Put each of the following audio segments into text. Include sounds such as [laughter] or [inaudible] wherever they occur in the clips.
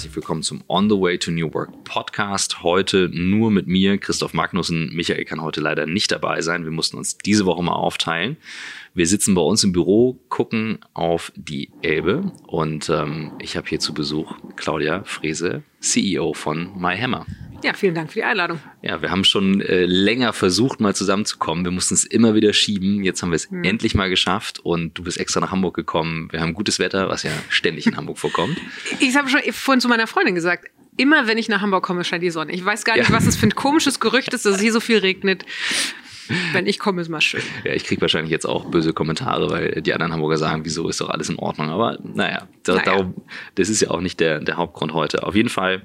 herzlich willkommen zum On the Way to New Work Podcast. Heute nur mit mir, Christoph Magnussen. Michael kann heute leider nicht dabei sein. Wir mussten uns diese Woche mal aufteilen. Wir sitzen bei uns im Büro, gucken auf die Elbe und ähm, ich habe hier zu Besuch Claudia Frese, CEO von MyHammer. Ja, vielen Dank für die Einladung. Ja, wir haben schon äh, länger versucht, mal zusammenzukommen. Wir mussten es immer wieder schieben. Jetzt haben wir es mhm. endlich mal geschafft und du bist extra nach Hamburg gekommen. Wir haben gutes Wetter, was ja ständig in Hamburg vorkommt. [laughs] Ich habe schon vorhin zu meiner Freundin gesagt, immer wenn ich nach Hamburg komme, scheint die Sonne. Ich weiß gar nicht, ja. was es für ein komisches Gerücht ist, dass es hier so viel regnet. Wenn ich komme, ist mal schön. Ja, ich kriege wahrscheinlich jetzt auch böse Kommentare, weil die anderen Hamburger sagen, wieso ist doch alles in Ordnung. Aber naja, da, naja. Darum, das ist ja auch nicht der, der Hauptgrund heute. Auf jeden Fall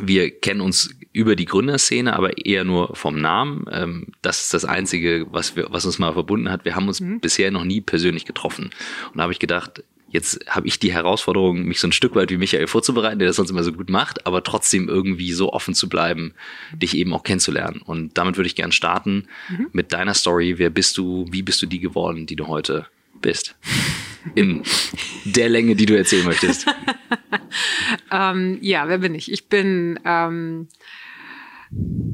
wir kennen uns über die Gründerszene, aber eher nur vom Namen. Ähm, das ist das Einzige, was, wir, was uns mal verbunden hat. Wir haben uns mhm. bisher noch nie persönlich getroffen. Und da habe ich gedacht, jetzt habe ich die Herausforderung, mich so ein Stück weit wie Michael vorzubereiten, der das sonst immer so gut macht, aber trotzdem irgendwie so offen zu bleiben, dich eben auch kennenzulernen. Und damit würde ich gern starten mhm. mit deiner Story. Wer bist du? Wie bist du die geworden, die du heute bist? [laughs] In der Länge, die du erzählen möchtest. [laughs] ähm, ja, wer bin ich? Ich bin ähm,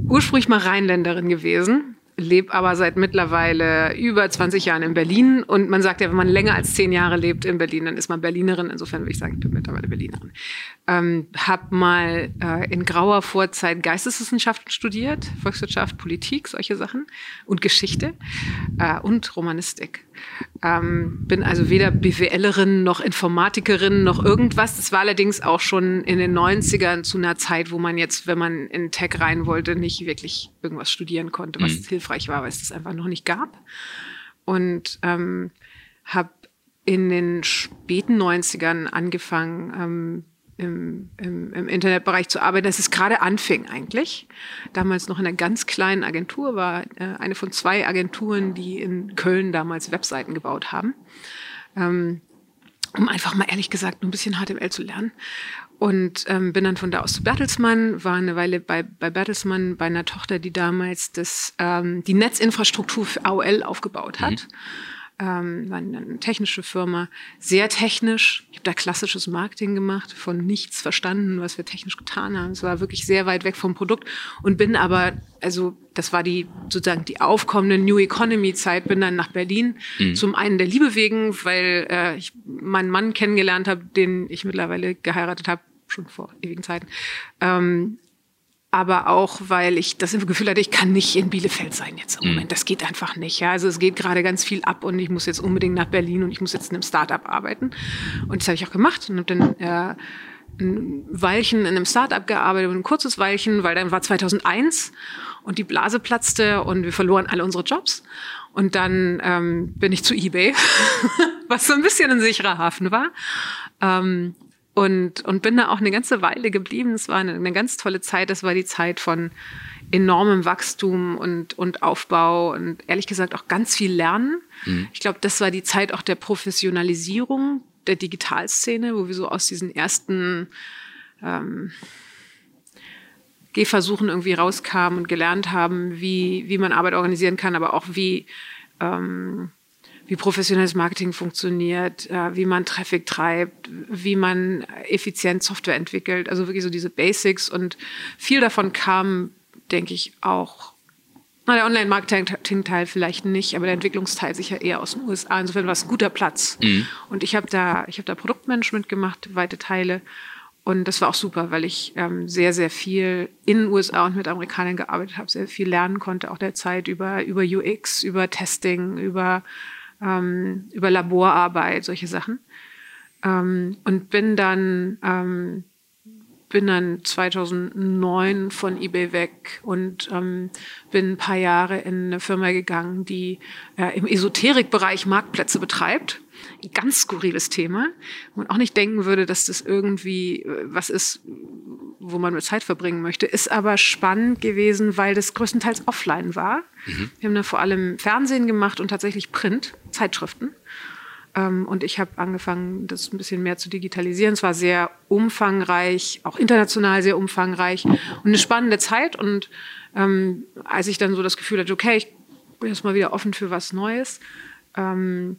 ursprünglich mal Rheinländerin gewesen, lebe aber seit mittlerweile über 20 Jahren in Berlin. Und man sagt ja, wenn man länger als zehn Jahre lebt in Berlin, dann ist man Berlinerin. Insofern würde ich sagen, ich bin mittlerweile Berlinerin. Ähm, hab mal äh, in grauer Vorzeit Geisteswissenschaften studiert, Volkswirtschaft, Politik, solche Sachen und Geschichte äh, und Romanistik. Ähm, bin also weder BWLerin noch Informatikerin noch irgendwas. Das war allerdings auch schon in den 90ern zu einer Zeit, wo man jetzt, wenn man in Tech rein wollte, nicht wirklich irgendwas studieren konnte, was mhm. hilfreich war, weil es das einfach noch nicht gab. Und ähm, habe in den späten 90ern angefangen, ähm, im, im, im Internetbereich zu arbeiten, dass es gerade anfing eigentlich. Damals noch in einer ganz kleinen Agentur, war äh, eine von zwei Agenturen, die in Köln damals Webseiten gebaut haben. Ähm, um einfach mal ehrlich gesagt ein bisschen HTML zu lernen. Und ähm, bin dann von da aus zu Bertelsmann, war eine Weile bei, bei Bertelsmann bei einer Tochter, die damals das, ähm, die Netzinfrastruktur für AOL aufgebaut hat. Mhm ähm, war eine technische Firma, sehr technisch. Ich habe da klassisches Marketing gemacht, von nichts verstanden, was wir technisch getan haben. Es war wirklich sehr weit weg vom Produkt und bin aber, also das war die sozusagen die aufkommende New Economy Zeit, bin dann nach Berlin. Mhm. Zum einen der Liebe wegen, weil äh, ich meinen Mann kennengelernt habe, den ich mittlerweile geheiratet habe, schon vor ewigen Zeiten. Ähm, aber auch, weil ich das Gefühl hatte, ich kann nicht in Bielefeld sein jetzt im mhm. Moment. Das geht einfach nicht. Ja. Also es geht gerade ganz viel ab und ich muss jetzt unbedingt nach Berlin und ich muss jetzt in einem Startup arbeiten. Und das habe ich auch gemacht und habe dann äh, ein Weilchen in einem Startup gearbeitet, ein kurzes Weilchen, weil dann war 2001 und die Blase platzte und wir verloren alle unsere Jobs. Und dann ähm, bin ich zu eBay, [laughs] was so ein bisschen ein sicherer Hafen war. Ähm, und, und bin da auch eine ganze Weile geblieben. Es war eine, eine ganz tolle Zeit. Das war die Zeit von enormem Wachstum und, und Aufbau und ehrlich gesagt auch ganz viel Lernen. Mhm. Ich glaube, das war die Zeit auch der Professionalisierung der Digitalszene, wo wir so aus diesen ersten ähm, Gehversuchen irgendwie rauskamen und gelernt haben, wie, wie man Arbeit organisieren kann, aber auch wie ähm, wie professionelles Marketing funktioniert, äh, wie man Traffic treibt, wie man effizient Software entwickelt. Also wirklich so diese Basics. Und viel davon kam, denke ich, auch, na, der Online-Marketing-Teil vielleicht nicht, aber der Entwicklungsteil sicher eher aus den USA. Insofern war es ein guter Platz. Mhm. Und ich habe da, ich habe da Produktmanagement gemacht, weite Teile. Und das war auch super, weil ich ähm, sehr, sehr viel in den USA und mit Amerikanern gearbeitet habe, sehr viel lernen konnte, auch der Zeit über, über UX, über Testing, über ähm, über Laborarbeit, solche Sachen. Ähm, und bin dann, ähm, bin dann 2009 von eBay weg und ähm, bin ein paar Jahre in eine Firma gegangen, die äh, im Esoterikbereich Marktplätze betreibt. Ein ganz skurriles Thema. wo Man auch nicht denken würde, dass das irgendwie äh, was ist, wo man mit Zeit verbringen möchte. Ist aber spannend gewesen, weil das größtenteils offline war. Mhm. Wir haben da vor allem Fernsehen gemacht und tatsächlich Print, Zeitschriften. Ähm, und ich habe angefangen, das ein bisschen mehr zu digitalisieren. Es war sehr umfangreich, auch international sehr umfangreich und eine spannende Zeit. Und ähm, als ich dann so das Gefühl hatte, okay, ich bin jetzt mal wieder offen für was Neues, ähm,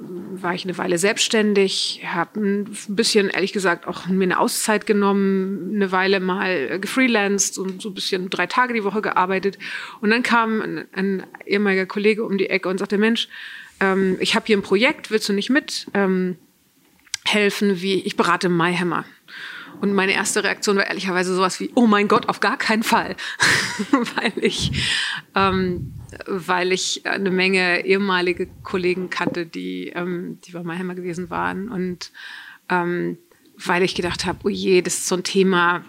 war ich eine Weile selbstständig, habe ein bisschen, ehrlich gesagt, auch mir eine Auszeit genommen, eine Weile mal gefreelanced und so ein bisschen drei Tage die Woche gearbeitet. Und dann kam ein, ein ehemaliger Kollege um die Ecke und sagte, Mensch, ähm, ich habe hier ein Projekt, willst du nicht mit ähm, helfen, wie ich berate MyHammer. Und meine erste Reaktion war ehrlicherweise sowas wie, oh mein Gott, auf gar keinen Fall. [laughs] weil ich, ähm, weil ich eine Menge ehemalige Kollegen kannte, die, ähm, die bei MyHammer gewesen waren. Und ähm, weil ich gedacht habe, oh je, das ist so ein Thema,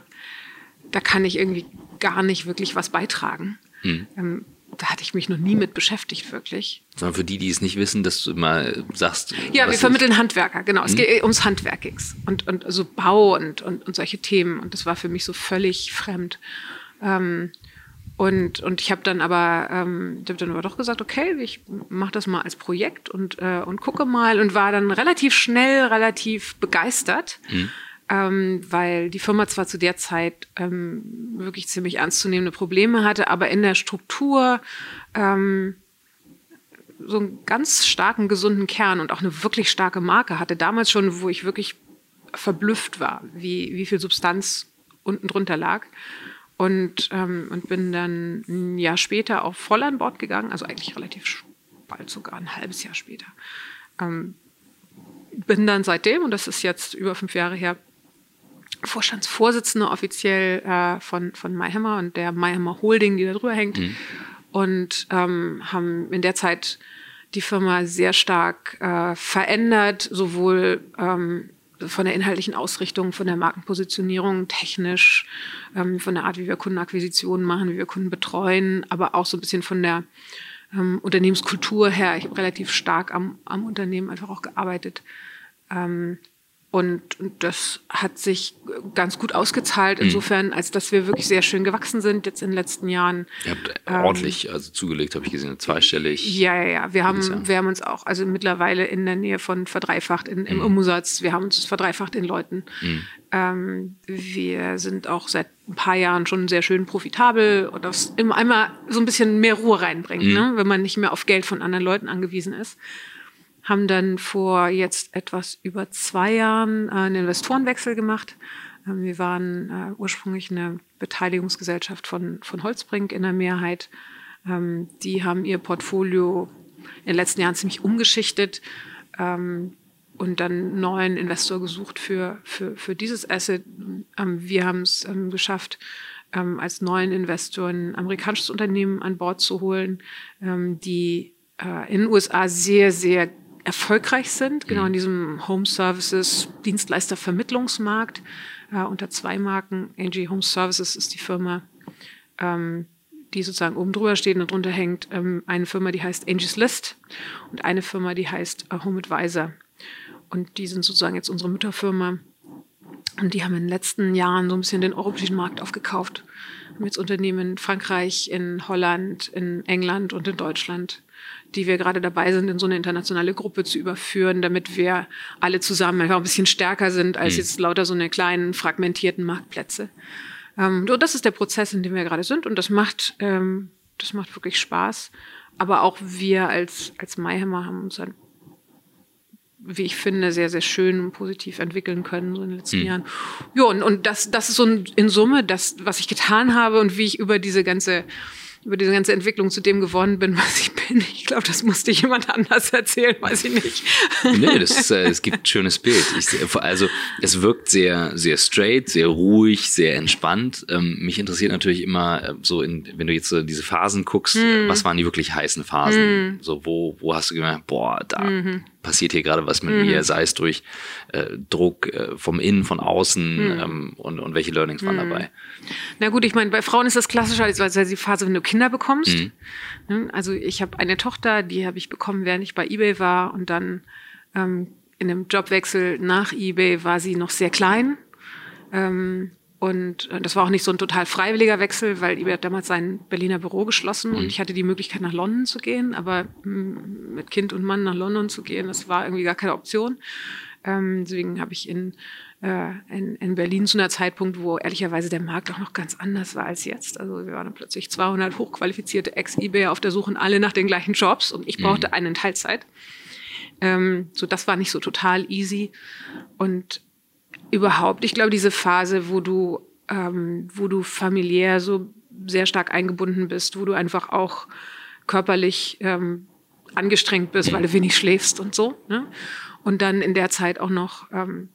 da kann ich irgendwie gar nicht wirklich was beitragen. Mhm da hatte ich mich noch nie mit beschäftigt, wirklich. Sondern für die, die es nicht wissen, dass du mal sagst. Ja, wir vermitteln Handwerker, genau. Es hm? geht ums Handwerkings und, und also Bau und, und, und solche Themen. Und das war für mich so völlig fremd. Ähm, und, und ich habe dann aber, ähm, hab dann aber doch gesagt, okay, ich mache das mal als Projekt und, äh, und gucke mal und war dann relativ schnell, relativ begeistert. Mhm ähm, weil die Firma zwar zu der Zeit ähm, wirklich ziemlich ernstzunehmende Probleme hatte, aber in der Struktur ähm, so einen ganz starken, gesunden Kern und auch eine wirklich starke Marke hatte. Damals schon, wo ich wirklich verblüfft war, wie, wie viel Substanz unten drunter lag. Und, ähm, und bin dann ein Jahr später auch voll an Bord gegangen, also eigentlich relativ bald sogar ein halbes Jahr später. Ähm, bin dann seitdem, und das ist jetzt über fünf Jahre her, Vorstandsvorsitzende offiziell äh, von, von MyHammer und der MyHammer Holding, die da drüber hängt. Mhm. Und ähm, haben in der Zeit die Firma sehr stark äh, verändert, sowohl ähm, von der inhaltlichen Ausrichtung, von der Markenpositionierung, technisch, ähm, von der Art, wie wir Kundenakquisitionen machen, wie wir Kunden betreuen, aber auch so ein bisschen von der ähm, Unternehmenskultur her. Ich habe relativ stark am, am Unternehmen einfach auch gearbeitet. Ähm, und, das hat sich ganz gut ausgezahlt, mhm. insofern, als dass wir wirklich sehr schön gewachsen sind jetzt in den letzten Jahren. Ihr habt ähm, ordentlich also zugelegt, habe ich gesehen, zweistellig. Ja, ja, ja. Wir haben, wir haben uns auch also mittlerweile in der Nähe von verdreifacht in, im mhm. Umsatz. Wir haben uns verdreifacht in Leuten. Mhm. Ähm, wir sind auch seit ein paar Jahren schon sehr schön profitabel und das immer einmal so ein bisschen mehr Ruhe reinbringt, mhm. ne? wenn man nicht mehr auf Geld von anderen Leuten angewiesen ist haben dann vor jetzt etwas über zwei Jahren äh, einen Investorenwechsel gemacht. Ähm, wir waren äh, ursprünglich eine Beteiligungsgesellschaft von, von Holzbrink in der Mehrheit. Ähm, die haben ihr Portfolio in den letzten Jahren ziemlich umgeschichtet ähm, und dann neuen Investor gesucht für, für, für dieses Asset. wir haben es geschafft, als neuen Investor ein amerikanisches Unternehmen an Bord zu holen, die äh, in den USA sehr, sehr erfolgreich sind, genau in mhm. diesem Home Services Dienstleistervermittlungsmarkt äh, unter zwei Marken. AG Home Services ist die Firma, ähm, die sozusagen oben drüber steht und drunter hängt. Ähm, eine Firma, die heißt Angie's List und eine Firma, die heißt uh, Home Advisor. Und die sind sozusagen jetzt unsere Mütterfirma. Und die haben in den letzten Jahren so ein bisschen den europäischen Markt aufgekauft. Haben jetzt Unternehmen in Frankreich, in Holland, in England und in Deutschland die wir gerade dabei sind, in so eine internationale Gruppe zu überführen, damit wir alle zusammen einfach ein bisschen stärker sind als mhm. jetzt lauter so eine kleinen fragmentierten Marktplätze. Ähm, das ist der Prozess, in dem wir gerade sind und das macht, ähm, das macht wirklich Spaß. Aber auch wir als, als Mayhammer haben uns dann wie ich finde, sehr, sehr schön und positiv entwickeln können so in den letzten mhm. Jahren. Ja, und, und das, das ist so in Summe das, was ich getan habe und wie ich über diese ganze über diese ganze Entwicklung zu dem geworden bin, was ich bin. Ich glaube, das musste jemand anders erzählen, weiß ich nicht. Nee, das äh, es gibt ein schönes Bild. Ich, also es wirkt sehr, sehr straight, sehr ruhig, sehr entspannt. Ähm, mich interessiert natürlich immer äh, so, in, wenn du jetzt so diese Phasen guckst, hm. was waren die wirklich heißen Phasen? Hm. So, wo, wo hast du gemerkt, boah, da, mhm passiert hier gerade was mit mhm. mir, sei es durch äh, Druck äh, vom Innen, von außen mhm. ähm, und, und welche Learnings waren mhm. dabei? Na gut, ich meine, bei Frauen ist das klassischer als die Phase, wenn du Kinder bekommst. Mhm. Ne, also ich habe eine Tochter, die habe ich bekommen, während ich bei eBay war und dann ähm, in einem Jobwechsel nach eBay war sie noch sehr klein. Ähm, und äh, das war auch nicht so ein total freiwilliger Wechsel, weil eBay hat damals sein Berliner Büro geschlossen mhm. und ich hatte die Möglichkeit, nach London zu gehen. Aber mm, mit Kind und Mann nach London zu gehen, das war irgendwie gar keine Option. Ähm, deswegen habe ich in, äh, in, in Berlin zu einer Zeitpunkt, wo ehrlicherweise der Markt auch noch ganz anders war als jetzt. Also wir waren plötzlich 200 hochqualifizierte Ex-eBay auf der Suche alle nach den gleichen Jobs und ich brauchte mhm. einen Teilzeit Ähm, so, das war nicht so total easy. Und überhaupt, ich glaube, diese Phase, wo du, ähm, wo du familiär so sehr stark eingebunden bist, wo du einfach auch körperlich ähm, angestrengt bist, weil du wenig schläfst und so. Ne? Und dann in der Zeit auch noch ähm,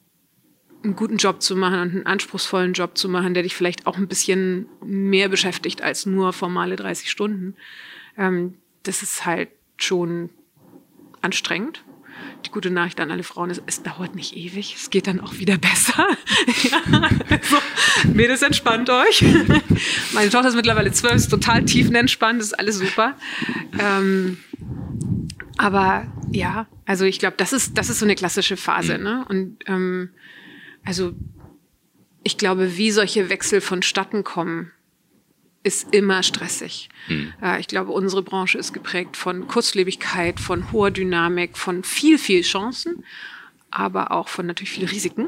einen guten Job zu machen und einen anspruchsvollen Job zu machen, der dich vielleicht auch ein bisschen mehr beschäftigt als nur formale 30 Stunden. Ähm, das ist halt schon anstrengend. Die gute Nachricht an alle Frauen ist, es dauert nicht ewig, es geht dann auch wieder besser. [laughs] ja, also, Mädels, entspannt euch. Meine Tochter ist mittlerweile zwölf, ist total tiefenentspannt, ist alles super. Ähm, aber ja, also ich glaube, das ist, das ist so eine klassische Phase. Ne? Und ähm, also ich glaube, wie solche Wechsel vonstatten kommen, ist immer stressig. Hm. Äh, ich glaube, unsere Branche ist geprägt von Kurzlebigkeit, von hoher Dynamik, von viel, viel Chancen, aber auch von natürlich viel Risiken.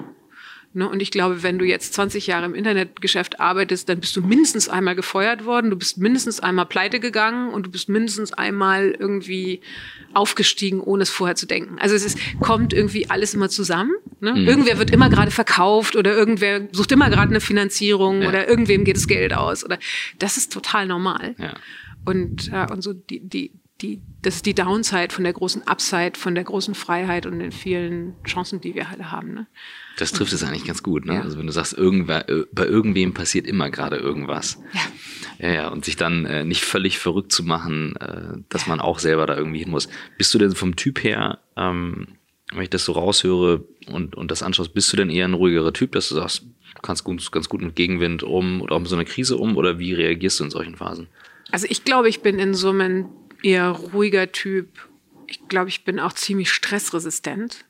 Ne? Und ich glaube, wenn du jetzt 20 Jahre im Internetgeschäft arbeitest, dann bist du mindestens einmal gefeuert worden, du bist mindestens einmal pleite gegangen und du bist mindestens einmal irgendwie aufgestiegen, ohne es vorher zu denken. Also es ist, kommt irgendwie alles immer zusammen. Ne? Mhm. Irgendwer wird immer gerade verkauft oder irgendwer sucht immer gerade eine Finanzierung ja. oder irgendwem geht das Geld aus. Oder das ist total normal. Ja. Und, äh, und so die, die, die, das ist die Downside von der großen Upside, von der großen Freiheit und den vielen Chancen, die wir alle haben. Ne? Das trifft es eigentlich ganz gut, ne? Ja. Also wenn du sagst, irgendwer, äh, bei irgendwem passiert immer gerade irgendwas. Ja. Ja, ja, und sich dann äh, nicht völlig verrückt zu machen, äh, dass man auch selber da irgendwie hin muss. Bist du denn vom Typ her, ähm, wenn ich das so raushöre und, und das anschaust, bist du denn eher ein ruhigerer Typ, dass du sagst, du kannst gut, ganz gut mit Gegenwind um oder auch mit so einer Krise um oder wie reagierst du in solchen Phasen? Also ich glaube, ich bin in so einem eher ruhiger Typ. Ich glaube, ich bin auch ziemlich stressresistent.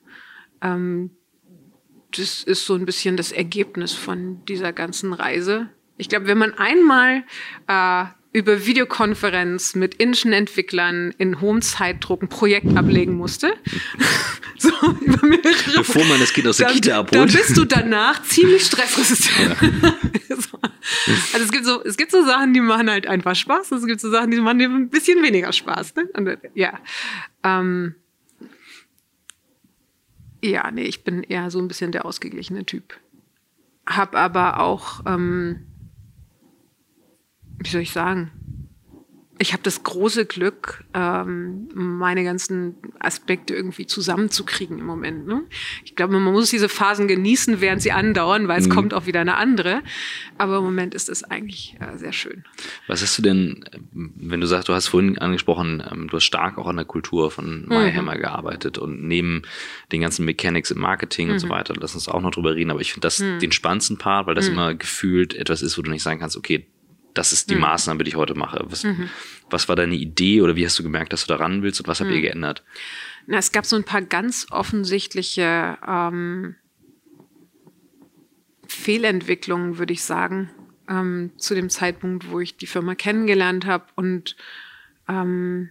Ähm, das ist so ein bisschen das Ergebnis von dieser ganzen Reise. Ich glaube, wenn man einmal äh, über Videokonferenz mit indischen Entwicklern in hohem Zeitdruck ein Projekt ablegen musste. [laughs] so, über mehrere, Bevor man das Kind aus der dann, Kita abholt. Dann bist du danach [laughs] ziemlich stressresistent. Ja. [laughs] Also es gibt so, es gibt so Sachen, die machen halt einfach Spaß. Es gibt so Sachen, die machen dir ein bisschen weniger Spaß. Ne? Und, ja. Ähm, ja, nee, ich bin eher so ein bisschen der ausgeglichene Typ. Hab aber auch, ähm, wie soll ich sagen, ich habe das große Glück, ähm, meine ganzen Aspekte irgendwie zusammenzukriegen im Moment. Ne? Ich glaube, man muss diese Phasen genießen, während sie andauern, weil es mhm. kommt auch wieder eine andere. Aber im Moment ist es eigentlich äh, sehr schön. Was hast du denn, wenn du sagst, du hast vorhin angesprochen, ähm, du hast stark auch an der Kultur von MyHammer mhm. gearbeitet und neben den ganzen Mechanics im Marketing mhm. und so mhm. weiter, lass uns auch noch drüber reden. Aber ich finde das mhm. den spannendsten Part, weil das mhm. immer gefühlt etwas ist, wo du nicht sagen kannst, okay, das ist die mhm. Maßnahme, die ich heute mache. Was, mhm. was war deine Idee oder wie hast du gemerkt, dass du da ran willst und was habt ihr mhm. geändert? Na, es gab so ein paar ganz offensichtliche ähm, Fehlentwicklungen, würde ich sagen, ähm, zu dem Zeitpunkt, wo ich die Firma kennengelernt habe und ähm,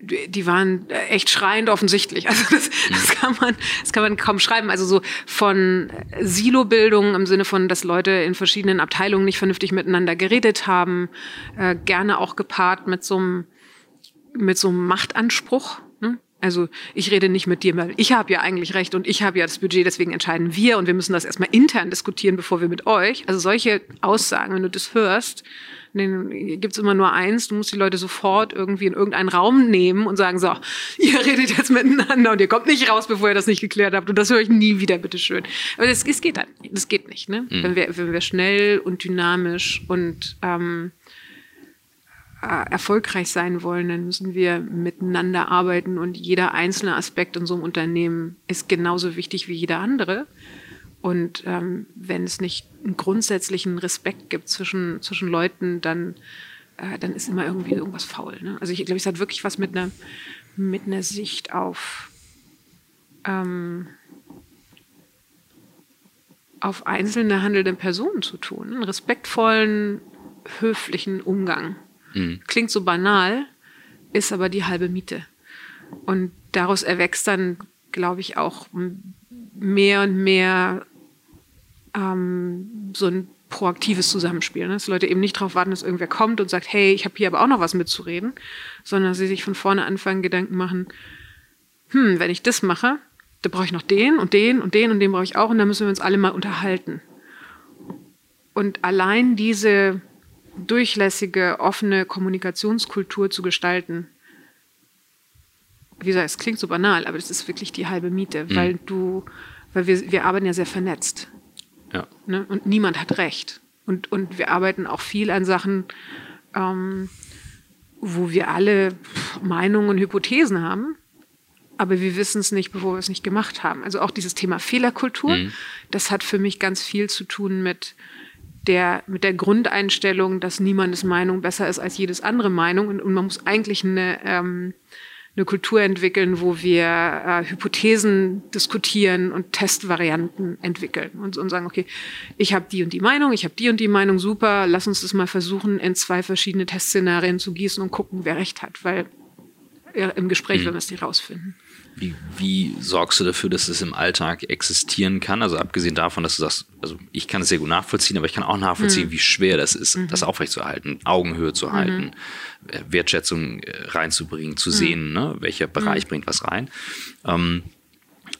die waren echt schreiend offensichtlich. Also das, das, kann man, das kann man kaum schreiben. Also so von Silo-Bildung im Sinne von, dass Leute in verschiedenen Abteilungen nicht vernünftig miteinander geredet haben, äh, gerne auch gepaart mit so einem mit so einem Machtanspruch. Ne? Also ich rede nicht mit dir, weil ich habe ja eigentlich recht und ich habe ja das Budget, deswegen entscheiden wir und wir müssen das erstmal intern diskutieren, bevor wir mit euch. Also solche Aussagen, wenn du das hörst, den gibt's immer nur eins. Du musst die Leute sofort irgendwie in irgendeinen Raum nehmen und sagen, so, ihr redet jetzt miteinander und ihr kommt nicht raus, bevor ihr das nicht geklärt habt. Und das höre ich nie wieder, bitteschön. Aber das, das geht nicht. Das geht nicht. Ne? Mhm. Wenn, wir, wenn wir schnell und dynamisch und ähm, äh, erfolgreich sein wollen, dann müssen wir miteinander arbeiten und jeder einzelne Aspekt in so einem Unternehmen ist genauso wichtig wie jeder andere. Und ähm, wenn es nicht einen grundsätzlichen Respekt gibt zwischen, zwischen Leuten, dann, äh, dann ist immer irgendwie irgendwas faul. Ne? Also ich glaube, es hat wirklich was mit einer, mit einer Sicht auf, ähm, auf einzelne handelnde Personen zu tun. Einen respektvollen, höflichen Umgang. Mhm. Klingt so banal, ist aber die halbe Miete. Und daraus erwächst dann, glaube ich, auch mehr und mehr ähm, so ein proaktives Zusammenspiel. Ne? Dass Leute eben nicht darauf warten, dass irgendwer kommt und sagt, hey, ich habe hier aber auch noch was mitzureden, sondern dass sie sich von vorne anfangen, Gedanken machen, hm, wenn ich das mache, da brauche ich noch den und den und den und den brauche ich auch und dann müssen wir uns alle mal unterhalten. Und allein diese durchlässige, offene Kommunikationskultur zu gestalten, wie gesagt, es klingt so banal, aber das ist wirklich die halbe Miete, mhm. weil du, weil wir, wir arbeiten ja sehr vernetzt. Ja. Ne? Und niemand hat recht. Und, und wir arbeiten auch viel an Sachen, ähm, wo wir alle Meinungen und Hypothesen haben, aber wir wissen es nicht, bevor wir es nicht gemacht haben. Also auch dieses Thema Fehlerkultur, mhm. das hat für mich ganz viel zu tun mit der, mit der Grundeinstellung, dass niemandes Meinung besser ist als jedes andere Meinung und, und man muss eigentlich eine ähm, eine Kultur entwickeln, wo wir äh, Hypothesen diskutieren und Testvarianten entwickeln und, und sagen, okay, ich habe die und die Meinung, ich habe die und die Meinung, super, lass uns das mal versuchen, in zwei verschiedene Testszenarien zu gießen und gucken, wer recht hat, weil äh, im Gespräch mhm. werden wir es nicht rausfinden. Wie, wie sorgst du dafür, dass es im Alltag existieren kann? Also abgesehen davon, dass du sagst, also ich kann es sehr gut nachvollziehen, aber ich kann auch nachvollziehen, mhm. wie schwer das ist, mhm. das aufrechtzuerhalten, Augenhöhe zu halten, mhm. Wertschätzung äh, reinzubringen, zu mhm. sehen, ne, welcher Bereich mhm. bringt was rein. Ähm,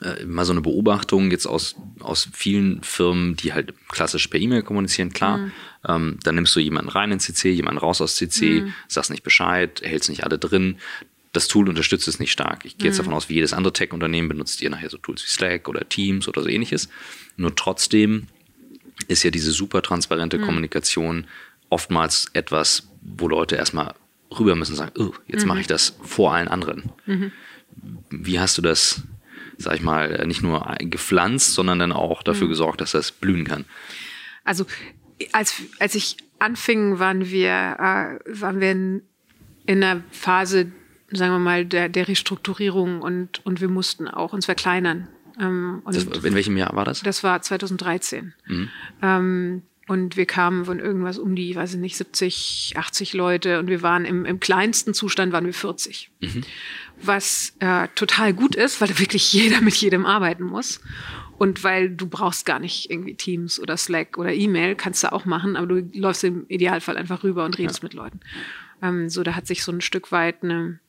äh, mal so eine Beobachtung jetzt aus, aus vielen Firmen, die halt klassisch per E-Mail kommunizieren, klar. Mhm. Ähm, dann nimmst du jemanden rein in CC, jemanden raus aus CC, mhm. sagst nicht Bescheid, hältst nicht alle drin das Tool unterstützt es nicht stark. Ich gehe jetzt mhm. davon aus, wie jedes andere Tech-Unternehmen benutzt ihr nachher so Tools wie Slack oder Teams oder so ähnliches. Nur trotzdem ist ja diese super transparente mhm. Kommunikation oftmals etwas, wo Leute erstmal rüber müssen und sagen, oh, jetzt mhm. mache ich das vor allen anderen. Mhm. Wie hast du das, sag ich mal, nicht nur gepflanzt, sondern dann auch dafür mhm. gesorgt, dass das blühen kann? Also als, als ich anfing, waren wir, äh, waren wir in, in einer Phase, sagen wir mal, der, der Restrukturierung und, und wir mussten auch uns verkleinern. Ähm, das, in welchem Jahr war das? Das war 2013. Mhm. Ähm, und wir kamen von irgendwas um die, weiß ich nicht, 70, 80 Leute und wir waren im, im kleinsten Zustand waren wir 40. Mhm. Was äh, total gut ist, weil wirklich jeder mit jedem arbeiten muss. Und weil du brauchst gar nicht irgendwie Teams oder Slack oder E-Mail, kannst du auch machen, aber du läufst im Idealfall einfach rüber und redest ja. mit Leuten. Ähm, so, da hat sich so ein Stück weit eine,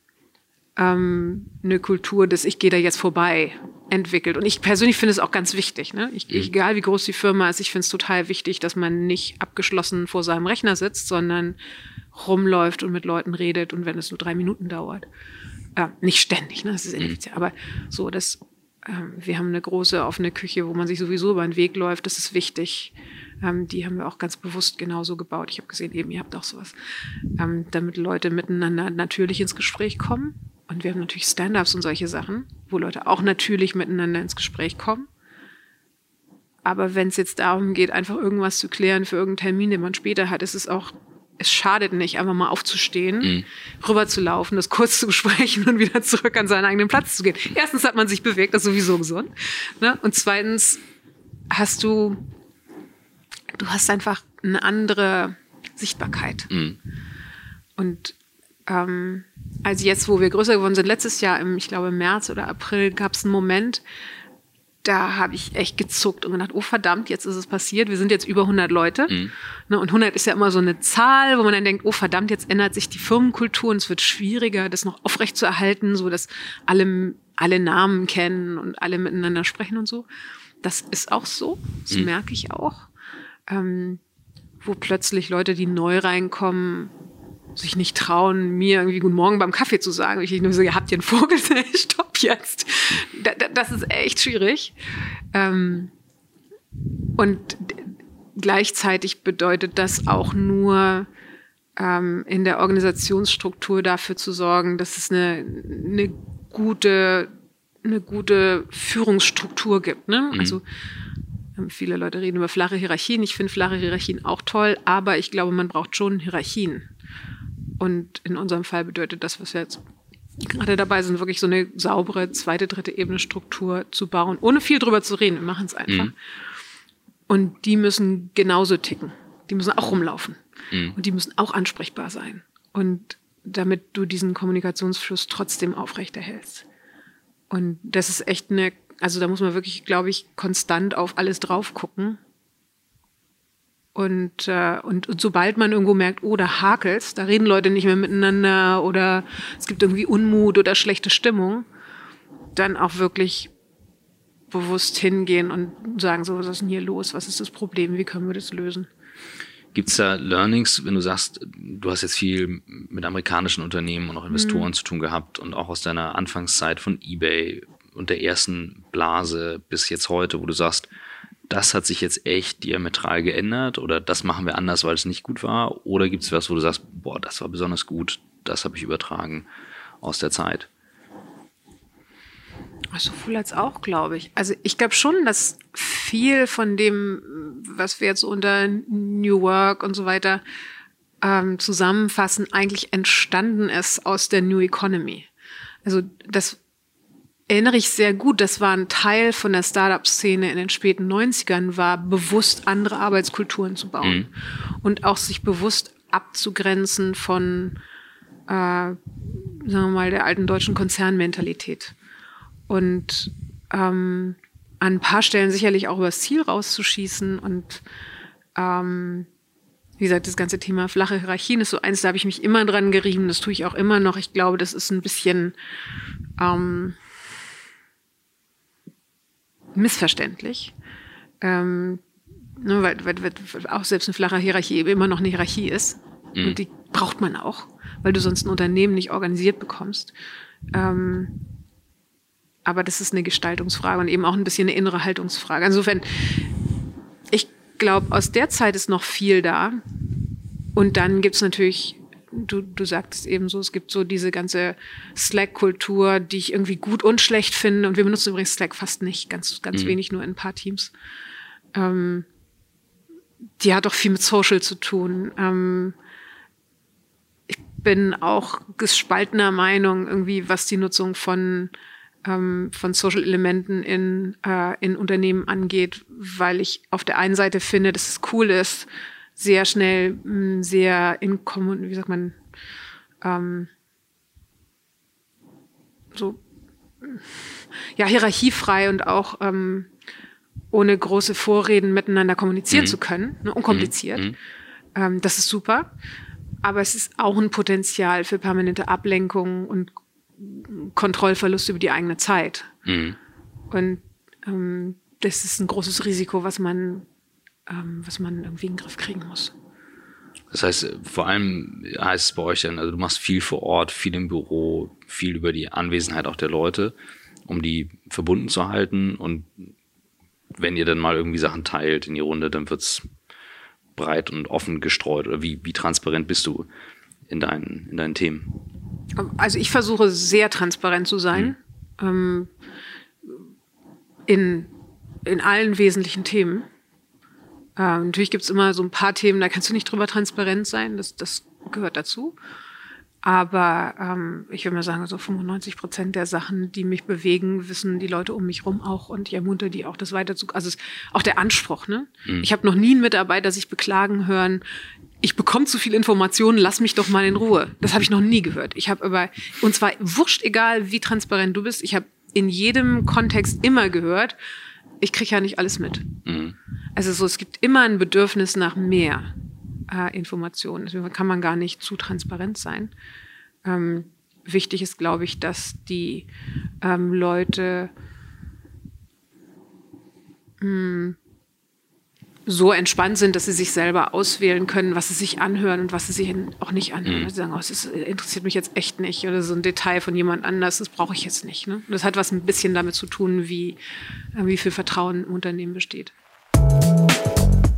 ähm, eine Kultur des Ich gehe da jetzt vorbei entwickelt. Und ich persönlich finde es auch ganz wichtig. Ne? Ich, mhm. Egal wie groß die Firma ist, ich finde es total wichtig, dass man nicht abgeschlossen vor seinem Rechner sitzt, sondern rumläuft und mit Leuten redet und wenn es nur drei Minuten dauert. Äh, nicht ständig, ne? das ist ineffizient, mhm. aber so, dass äh, wir haben eine große offene Küche, wo man sich sowieso über den Weg läuft, das ist wichtig. Ähm, die haben wir auch ganz bewusst genauso gebaut. Ich habe gesehen, eben, ihr habt auch sowas, ähm, damit Leute miteinander natürlich ins Gespräch kommen und wir haben natürlich Stand-ups und solche Sachen, wo Leute auch natürlich miteinander ins Gespräch kommen. Aber wenn es jetzt darum geht, einfach irgendwas zu klären für irgendeinen Termin, den man später hat, ist es auch, es schadet nicht, einfach mal aufzustehen, mhm. rüberzulaufen, das kurz zu [laughs] besprechen und wieder zurück an seinen eigenen Platz zu gehen. Erstens hat man sich bewegt, das ist sowieso gesund. Ne? Und zweitens hast du, du hast einfach eine andere Sichtbarkeit. Mhm. Und ähm, also jetzt, wo wir größer geworden sind, letztes Jahr, im, ich glaube im März oder April, gab es einen Moment, da habe ich echt gezuckt und gedacht, oh verdammt, jetzt ist es passiert. Wir sind jetzt über 100 Leute. Mhm. Ne, und 100 ist ja immer so eine Zahl, wo man dann denkt, oh verdammt, jetzt ändert sich die Firmenkultur und es wird schwieriger, das noch aufrecht zu erhalten, so dass alle, alle Namen kennen und alle miteinander sprechen und so. Das ist auch so. Das mhm. merke ich auch. Ähm, wo plötzlich Leute, die neu reinkommen, sich nicht trauen, mir irgendwie Guten Morgen beim Kaffee zu sagen. Ich nur so, ihr habt einen Vogel, [laughs] stopp jetzt. Da, da, das ist echt schwierig. Ähm, und gleichzeitig bedeutet das auch nur, ähm, in der Organisationsstruktur dafür zu sorgen, dass es eine, eine gute, eine gute Führungsstruktur gibt. Ne? Mhm. Also ähm, viele Leute reden über flache Hierarchien. Ich finde flache Hierarchien auch toll, aber ich glaube, man braucht schon Hierarchien. Und in unserem Fall bedeutet das, was wir jetzt gerade dabei sind, wirklich so eine saubere zweite, dritte Ebene Struktur zu bauen, ohne viel drüber zu reden. Wir machen es einfach. Mhm. Und die müssen genauso ticken. Die müssen auch rumlaufen. Mhm. Und die müssen auch ansprechbar sein. Und damit du diesen Kommunikationsfluss trotzdem aufrechterhältst. Und das ist echt eine, also da muss man wirklich, glaube ich, konstant auf alles drauf gucken und, äh, und, und sobald man irgendwo merkt, oh, da hakelt's, da reden Leute nicht mehr miteinander oder es gibt irgendwie Unmut oder schlechte Stimmung, dann auch wirklich bewusst hingehen und sagen, so, was ist denn hier los? Was ist das Problem? Wie können wir das lösen? Gibt es da Learnings, wenn du sagst, du hast jetzt viel mit amerikanischen Unternehmen und auch Investoren mhm. zu tun gehabt und auch aus deiner Anfangszeit von eBay und der ersten Blase bis jetzt heute, wo du sagst, das hat sich jetzt echt diametral geändert oder das machen wir anders, weil es nicht gut war? Oder gibt es was, wo du sagst, boah, das war besonders gut, das habe ich übertragen aus der Zeit? Sowohl als auch, glaube ich. Also ich glaube schon, dass viel von dem, was wir jetzt unter New Work und so weiter ähm, zusammenfassen, eigentlich entstanden ist aus der New Economy. Also das erinnere ich sehr gut. Das war ein Teil von der Startup-Szene in den späten 90ern, war bewusst andere Arbeitskulturen zu bauen mhm. und auch sich bewusst abzugrenzen von, äh, sagen wir mal, der alten deutschen Konzernmentalität. Und ähm, an ein paar Stellen sicherlich auch übers Ziel rauszuschießen und ähm, wie gesagt, das ganze Thema flache Hierarchien ist so eins, da habe ich mich immer dran gerieben, das tue ich auch immer noch. Ich glaube, das ist ein bisschen ähm, missverständlich. Ähm, ne, weil, weil, weil auch selbst eine flache Hierarchie immer noch eine Hierarchie ist. Mhm. Und die braucht man auch, weil du sonst ein Unternehmen nicht organisiert bekommst. Ähm, aber das ist eine Gestaltungsfrage und eben auch ein bisschen eine innere Haltungsfrage. Insofern, ich glaube, aus der Zeit ist noch viel da. Und dann gibt es natürlich du, du sagtest eben so, es gibt so diese ganze Slack-Kultur, die ich irgendwie gut und schlecht finde. Und wir benutzen übrigens Slack fast nicht, ganz, ganz mhm. wenig, nur in ein paar Teams. Ähm, die hat auch viel mit Social zu tun. Ähm, ich bin auch gespaltener Meinung, irgendwie, was die Nutzung von, ähm, von Social-Elementen in, äh, in Unternehmen angeht, weil ich auf der einen Seite finde, dass es cool ist, sehr schnell mm, sehr in Kommun, wie sagt man, ähm, so ja hierarchiefrei und auch ähm, ohne große Vorreden miteinander kommunizieren mhm. zu können, ne, unkompliziert. Mhm. Ähm, das ist super. Aber es ist auch ein Potenzial für permanente Ablenkung und Kontrollverlust über die eigene Zeit. Mhm. Und ähm, das ist ein großes Risiko, was man ähm, was man irgendwie in den Griff kriegen muss. Das heißt, vor allem heißt es bei euch dann, also du machst viel vor Ort, viel im Büro, viel über die Anwesenheit auch der Leute, um die verbunden zu halten. Und wenn ihr dann mal irgendwie Sachen teilt in die Runde, dann wird es breit und offen gestreut. Oder wie, wie transparent bist du in deinen, in deinen Themen? Also ich versuche sehr transparent zu sein. Mhm. Ähm, in, in allen wesentlichen Themen. Ähm, natürlich gibt es immer so ein paar Themen, da kannst du nicht drüber transparent sein, das, das gehört dazu. Aber ähm, ich würde mal sagen, so 95 Prozent der Sachen, die mich bewegen, wissen die Leute um mich rum auch und ich ermunter die auch, das weiter zu. Also es, auch der Anspruch. Ne? Mhm. Ich habe noch nie einen Mitarbeiter sich beklagen hören. Ich bekomme zu viel Informationen, lass mich doch mal in Ruhe. Das habe ich noch nie gehört. Ich habe aber und zwar wurscht egal, wie transparent du bist. Ich habe in jedem Kontext immer gehört ich kriege ja nicht alles mit. Mhm. Also so, es gibt immer ein Bedürfnis nach mehr äh, Informationen. Deswegen kann man gar nicht zu transparent sein. Ähm, wichtig ist, glaube ich, dass die ähm, Leute mh, hm, so entspannt sind, dass sie sich selber auswählen können, was sie sich anhören und was sie sich auch nicht anhören. Mhm. Sie sagen, oh, das interessiert mich jetzt echt nicht oder so ein Detail von jemand anders, das brauche ich jetzt nicht. Ne? Das hat was ein bisschen damit zu tun, wie, äh, wie viel Vertrauen im Unternehmen besteht.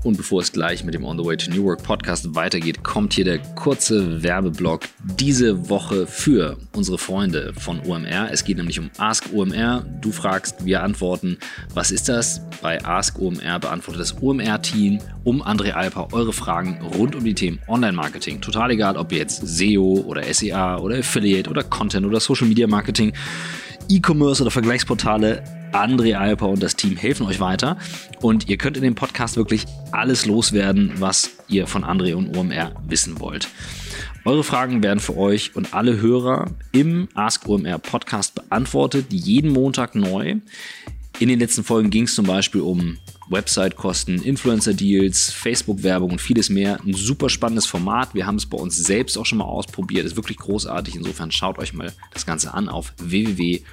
Und bevor es gleich mit dem On the Way to New Work Podcast weitergeht, kommt hier der kurze Werbeblock diese Woche für unsere Freunde von OMR. Es geht nämlich um Ask OMR. Du fragst, wir antworten. Was ist das? Bei Ask OMR beantwortet das OMR-Team um André Alper eure Fragen rund um die Themen Online-Marketing. Total egal, ob ihr jetzt SEO oder SEA oder Affiliate oder Content oder Social Media Marketing E-Commerce oder Vergleichsportale. André Alper und das Team helfen euch weiter. Und ihr könnt in dem Podcast wirklich alles loswerden, was ihr von André und OMR wissen wollt. Eure Fragen werden für euch und alle Hörer im Ask OMR Podcast beantwortet, jeden Montag neu. In den letzten Folgen ging es zum Beispiel um Website-Kosten, Influencer-Deals, Facebook-Werbung und vieles mehr. Ein super spannendes Format. Wir haben es bei uns selbst auch schon mal ausprobiert. Ist wirklich großartig. Insofern schaut euch mal das Ganze an auf www.omr.com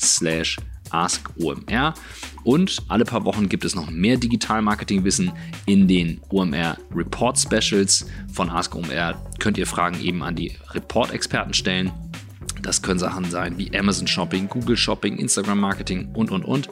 slash AskOMR. Und alle paar Wochen gibt es noch mehr Digital-Marketing-Wissen in den OMR Report Specials von AskOMR. Könnt ihr Fragen eben an die Report-Experten stellen. Das können Sachen sein wie Amazon Shopping, Google Shopping, Instagram Marketing und, und, und.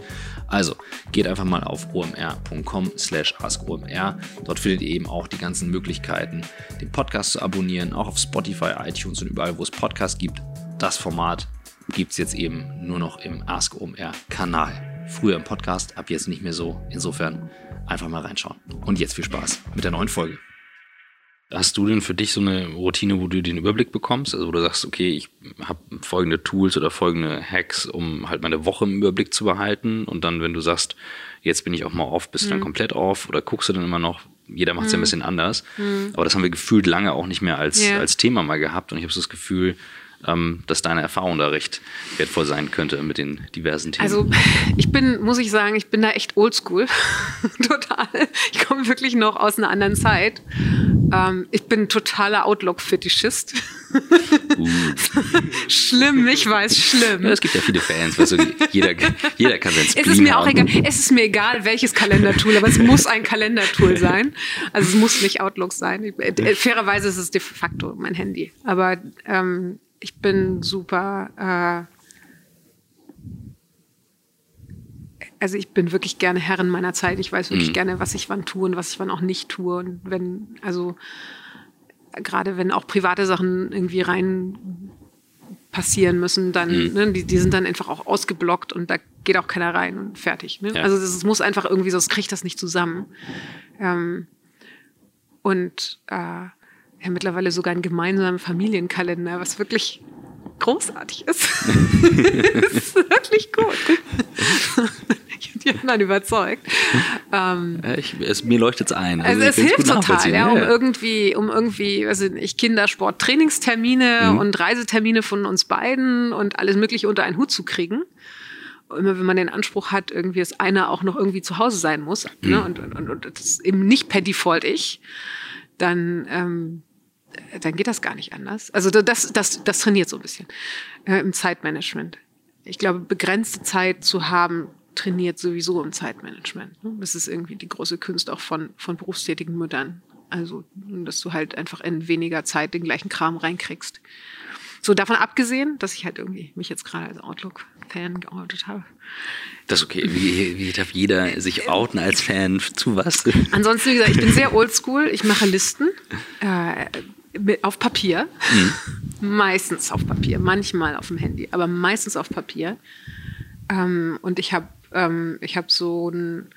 Also geht einfach mal auf omr.com slash askomr. Dort findet ihr eben auch die ganzen Möglichkeiten, den Podcast zu abonnieren, auch auf Spotify, iTunes und überall, wo es Podcasts gibt. Das Format gibt es jetzt eben nur noch im Ask OMR Kanal. Früher im Podcast, ab jetzt nicht mehr so. Insofern einfach mal reinschauen. Und jetzt viel Spaß mit der neuen Folge. Hast du denn für dich so eine Routine, wo du den Überblick bekommst? Also wo du sagst, okay, ich habe folgende Tools oder folgende Hacks, um halt meine Woche im Überblick zu behalten. Und dann, wenn du sagst, jetzt bin ich auch mal off, bist du mhm. dann komplett off oder guckst du dann immer noch? Jeder macht es mhm. ja ein mhm. bisschen anders. Mhm. Aber das haben wir gefühlt lange auch nicht mehr als, yeah. als Thema mal gehabt. Und ich habe so das Gefühl, dass deine Erfahrung da recht wertvoll sein könnte mit den diversen Themen. Also ich bin, muss ich sagen, ich bin da echt oldschool. [laughs] Total. Ich komme wirklich noch aus einer anderen Zeit. Ähm, ich bin totaler Outlook-Fetischist. Uh. [laughs] schlimm, ich weiß, schlimm. Ja, es gibt ja viele Fans, weißt du, jeder, jeder kann sein Spleen Es ist mir auch egal, es ist mir egal, welches Kalendertool, aber es muss ein Kalendertool [laughs] sein. Also es muss nicht Outlook sein. Ich, äh, fairerweise ist es de facto mein Handy. Aber ähm, ich bin super. Äh, also ich bin wirklich gerne Herrin meiner Zeit. Ich weiß wirklich mhm. gerne, was ich wann tue und was ich wann auch nicht tue. Und wenn, also gerade wenn auch private Sachen irgendwie rein passieren müssen, dann, mhm. ne, die, die sind dann einfach auch ausgeblockt und da geht auch keiner rein und fertig. Ne? Ja. Also es muss einfach irgendwie, sonst kriegt das nicht zusammen. Ähm, und äh, ja mittlerweile sogar einen gemeinsamen Familienkalender, was wirklich großartig ist. [laughs] [laughs] ist wirklich gut. [laughs] ich habe die anderen überzeugt. Ähm, ich, es, mir leuchtet es ein. Also, also es hilft total, ja, um ja. irgendwie, um irgendwie, weiß ich Kindersport, Trainingstermine mhm. und Reisetermine von uns beiden und alles Mögliche unter einen Hut zu kriegen immer wenn man den Anspruch hat, irgendwie, dass einer auch noch irgendwie zu Hause sein muss, ne, mhm. ne, und, und, und das ist eben nicht per Default ich, dann ähm, dann geht das gar nicht anders. Also das, das, das trainiert so ein bisschen äh, im Zeitmanagement. Ich glaube, begrenzte Zeit zu haben, trainiert sowieso im Zeitmanagement. Ne? Das ist irgendwie die große Kunst auch von, von berufstätigen Müttern. Also, dass du halt einfach in weniger Zeit den gleichen Kram reinkriegst. So davon abgesehen, dass ich halt irgendwie mich jetzt gerade als Outlook-Fan geoutet habe. Das ist okay. Wie, wie darf jeder sich outen als Fan zu was? Ansonsten, wie gesagt, ich bin sehr [laughs] oldschool. Ich mache Listen. Äh, auf Papier. Mhm. [laughs] meistens auf Papier, manchmal auf dem Handy, aber meistens auf Papier. Ähm, und ich habe ähm, hab so ein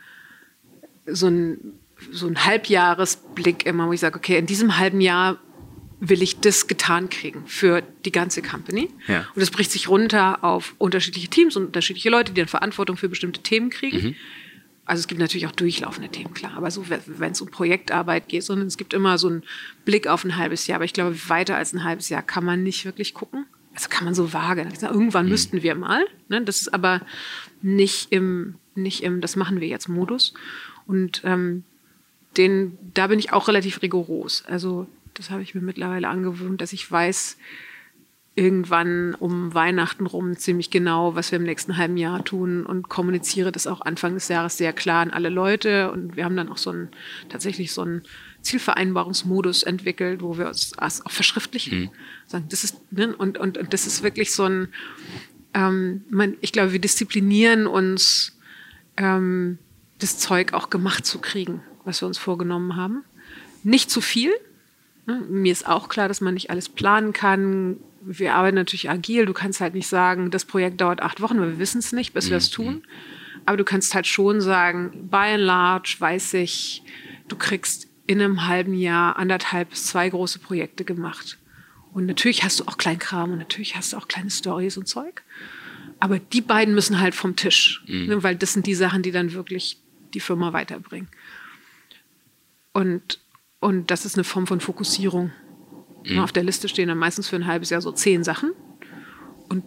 so ein so ein Halbjahresblick immer, wo ich sage, okay, in diesem halben Jahr will ich das getan kriegen für die ganze Company. Ja. Und das bricht sich runter auf unterschiedliche Teams und unterschiedliche Leute, die dann Verantwortung für bestimmte Themen kriegen. Mhm. Also es gibt natürlich auch durchlaufende Themen, klar. Aber so, wenn es um Projektarbeit geht, sondern es gibt immer so einen Blick auf ein halbes Jahr. Aber ich glaube, weiter als ein halbes Jahr kann man nicht wirklich gucken. Also kann man so vage. Irgendwann mhm. müssten wir mal. Ne? Das ist aber nicht im, nicht im, das machen wir jetzt Modus. Und ähm, den, da bin ich auch relativ rigoros. Also das habe ich mir mittlerweile angewöhnt, dass ich weiß, irgendwann um Weihnachten rum ziemlich genau, was wir im nächsten halben Jahr tun und kommuniziere das auch Anfang des Jahres sehr klar an alle Leute. Und wir haben dann auch so ein, tatsächlich so einen Zielvereinbarungsmodus entwickelt, wo wir uns auch verschriftlichen. Mhm. Sagen, das ist, ne, und, und, und das ist wirklich so ein, ähm, man, ich glaube, wir disziplinieren uns, ähm, das Zeug auch gemacht zu kriegen, was wir uns vorgenommen haben. Nicht zu viel, ne. mir ist auch klar, dass man nicht alles planen kann, wir arbeiten natürlich agil. Du kannst halt nicht sagen, das Projekt dauert acht Wochen, weil wir wissen es nicht, bis wir das mhm. tun. Aber du kannst halt schon sagen, by and large weiß ich, du kriegst in einem halben Jahr anderthalb bis zwei große Projekte gemacht. Und natürlich hast du auch Kleinkram und natürlich hast du auch kleine Stories und Zeug. Aber die beiden müssen halt vom Tisch, mhm. ne, weil das sind die Sachen, die dann wirklich die Firma weiterbringen. Und, und das ist eine Form von Fokussierung. Mhm. Auf der Liste stehen dann meistens für ein halbes Jahr so zehn Sachen. Und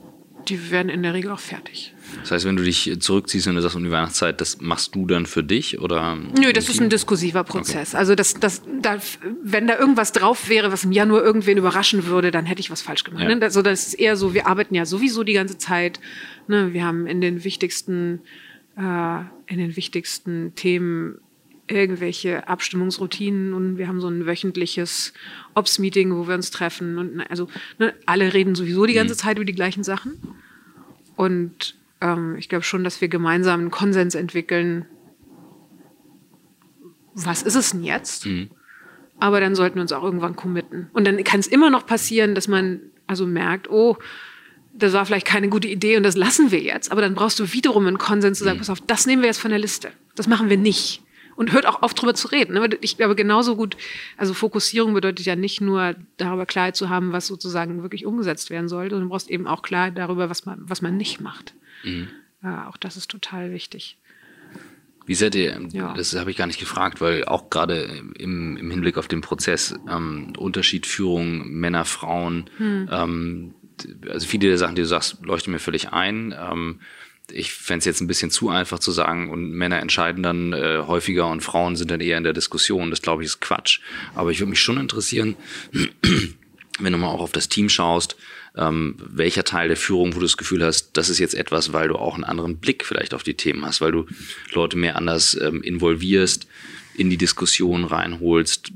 die werden in der Regel auch fertig. Das heißt, wenn du dich zurückziehst und du sagst um die Weihnachtszeit, das machst du dann für dich oder? Nö, das ist ein diskursiver Prozess. Okay. Also das, das, da, wenn da irgendwas drauf wäre, was im Januar irgendwen überraschen würde, dann hätte ich was falsch gemacht. Ja. Ne? Also das ist eher so, wir arbeiten ja sowieso die ganze Zeit. Ne? Wir haben in den wichtigsten, äh, in den wichtigsten Themen irgendwelche Abstimmungsroutinen und wir haben so ein wöchentliches Ops-Meeting, wo wir uns treffen und also ne, alle reden sowieso die ganze mhm. Zeit über die gleichen Sachen und ähm, ich glaube schon, dass wir gemeinsam einen Konsens entwickeln. Was ist es denn jetzt? Mhm. Aber dann sollten wir uns auch irgendwann committen. Und dann kann es immer noch passieren, dass man also merkt, oh, das war vielleicht keine gute Idee und das lassen wir jetzt. Aber dann brauchst du wiederum einen Konsens zu sagen, mhm. pass auf, das nehmen wir jetzt von der Liste. Das machen wir nicht und hört auch auf, drüber zu reden. Ne? Ich glaube, genauso gut, also Fokussierung bedeutet ja nicht nur darüber Klarheit zu haben, was sozusagen wirklich umgesetzt werden soll, sondern du brauchst eben auch Klarheit darüber, was man, was man nicht macht. Mhm. Ja, auch das ist total wichtig. Wie seid ihr, ja. das habe ich gar nicht gefragt, weil auch gerade im, im Hinblick auf den Prozess, ähm, Unterschied Führung, Männer, Frauen, hm. ähm, also viele der Sachen, die du sagst, leuchten mir völlig ein. Ähm, ich fände es jetzt ein bisschen zu einfach zu sagen, und Männer entscheiden dann äh, häufiger und Frauen sind dann eher in der Diskussion. Das glaube ich ist Quatsch. Aber ich würde mich schon interessieren, [clears throat] wenn du mal auch auf das Team schaust, ähm, welcher Teil der Führung, wo du das Gefühl hast, das ist jetzt etwas, weil du auch einen anderen Blick vielleicht auf die Themen hast, weil du Leute mehr anders ähm, involvierst, in die Diskussion reinholst.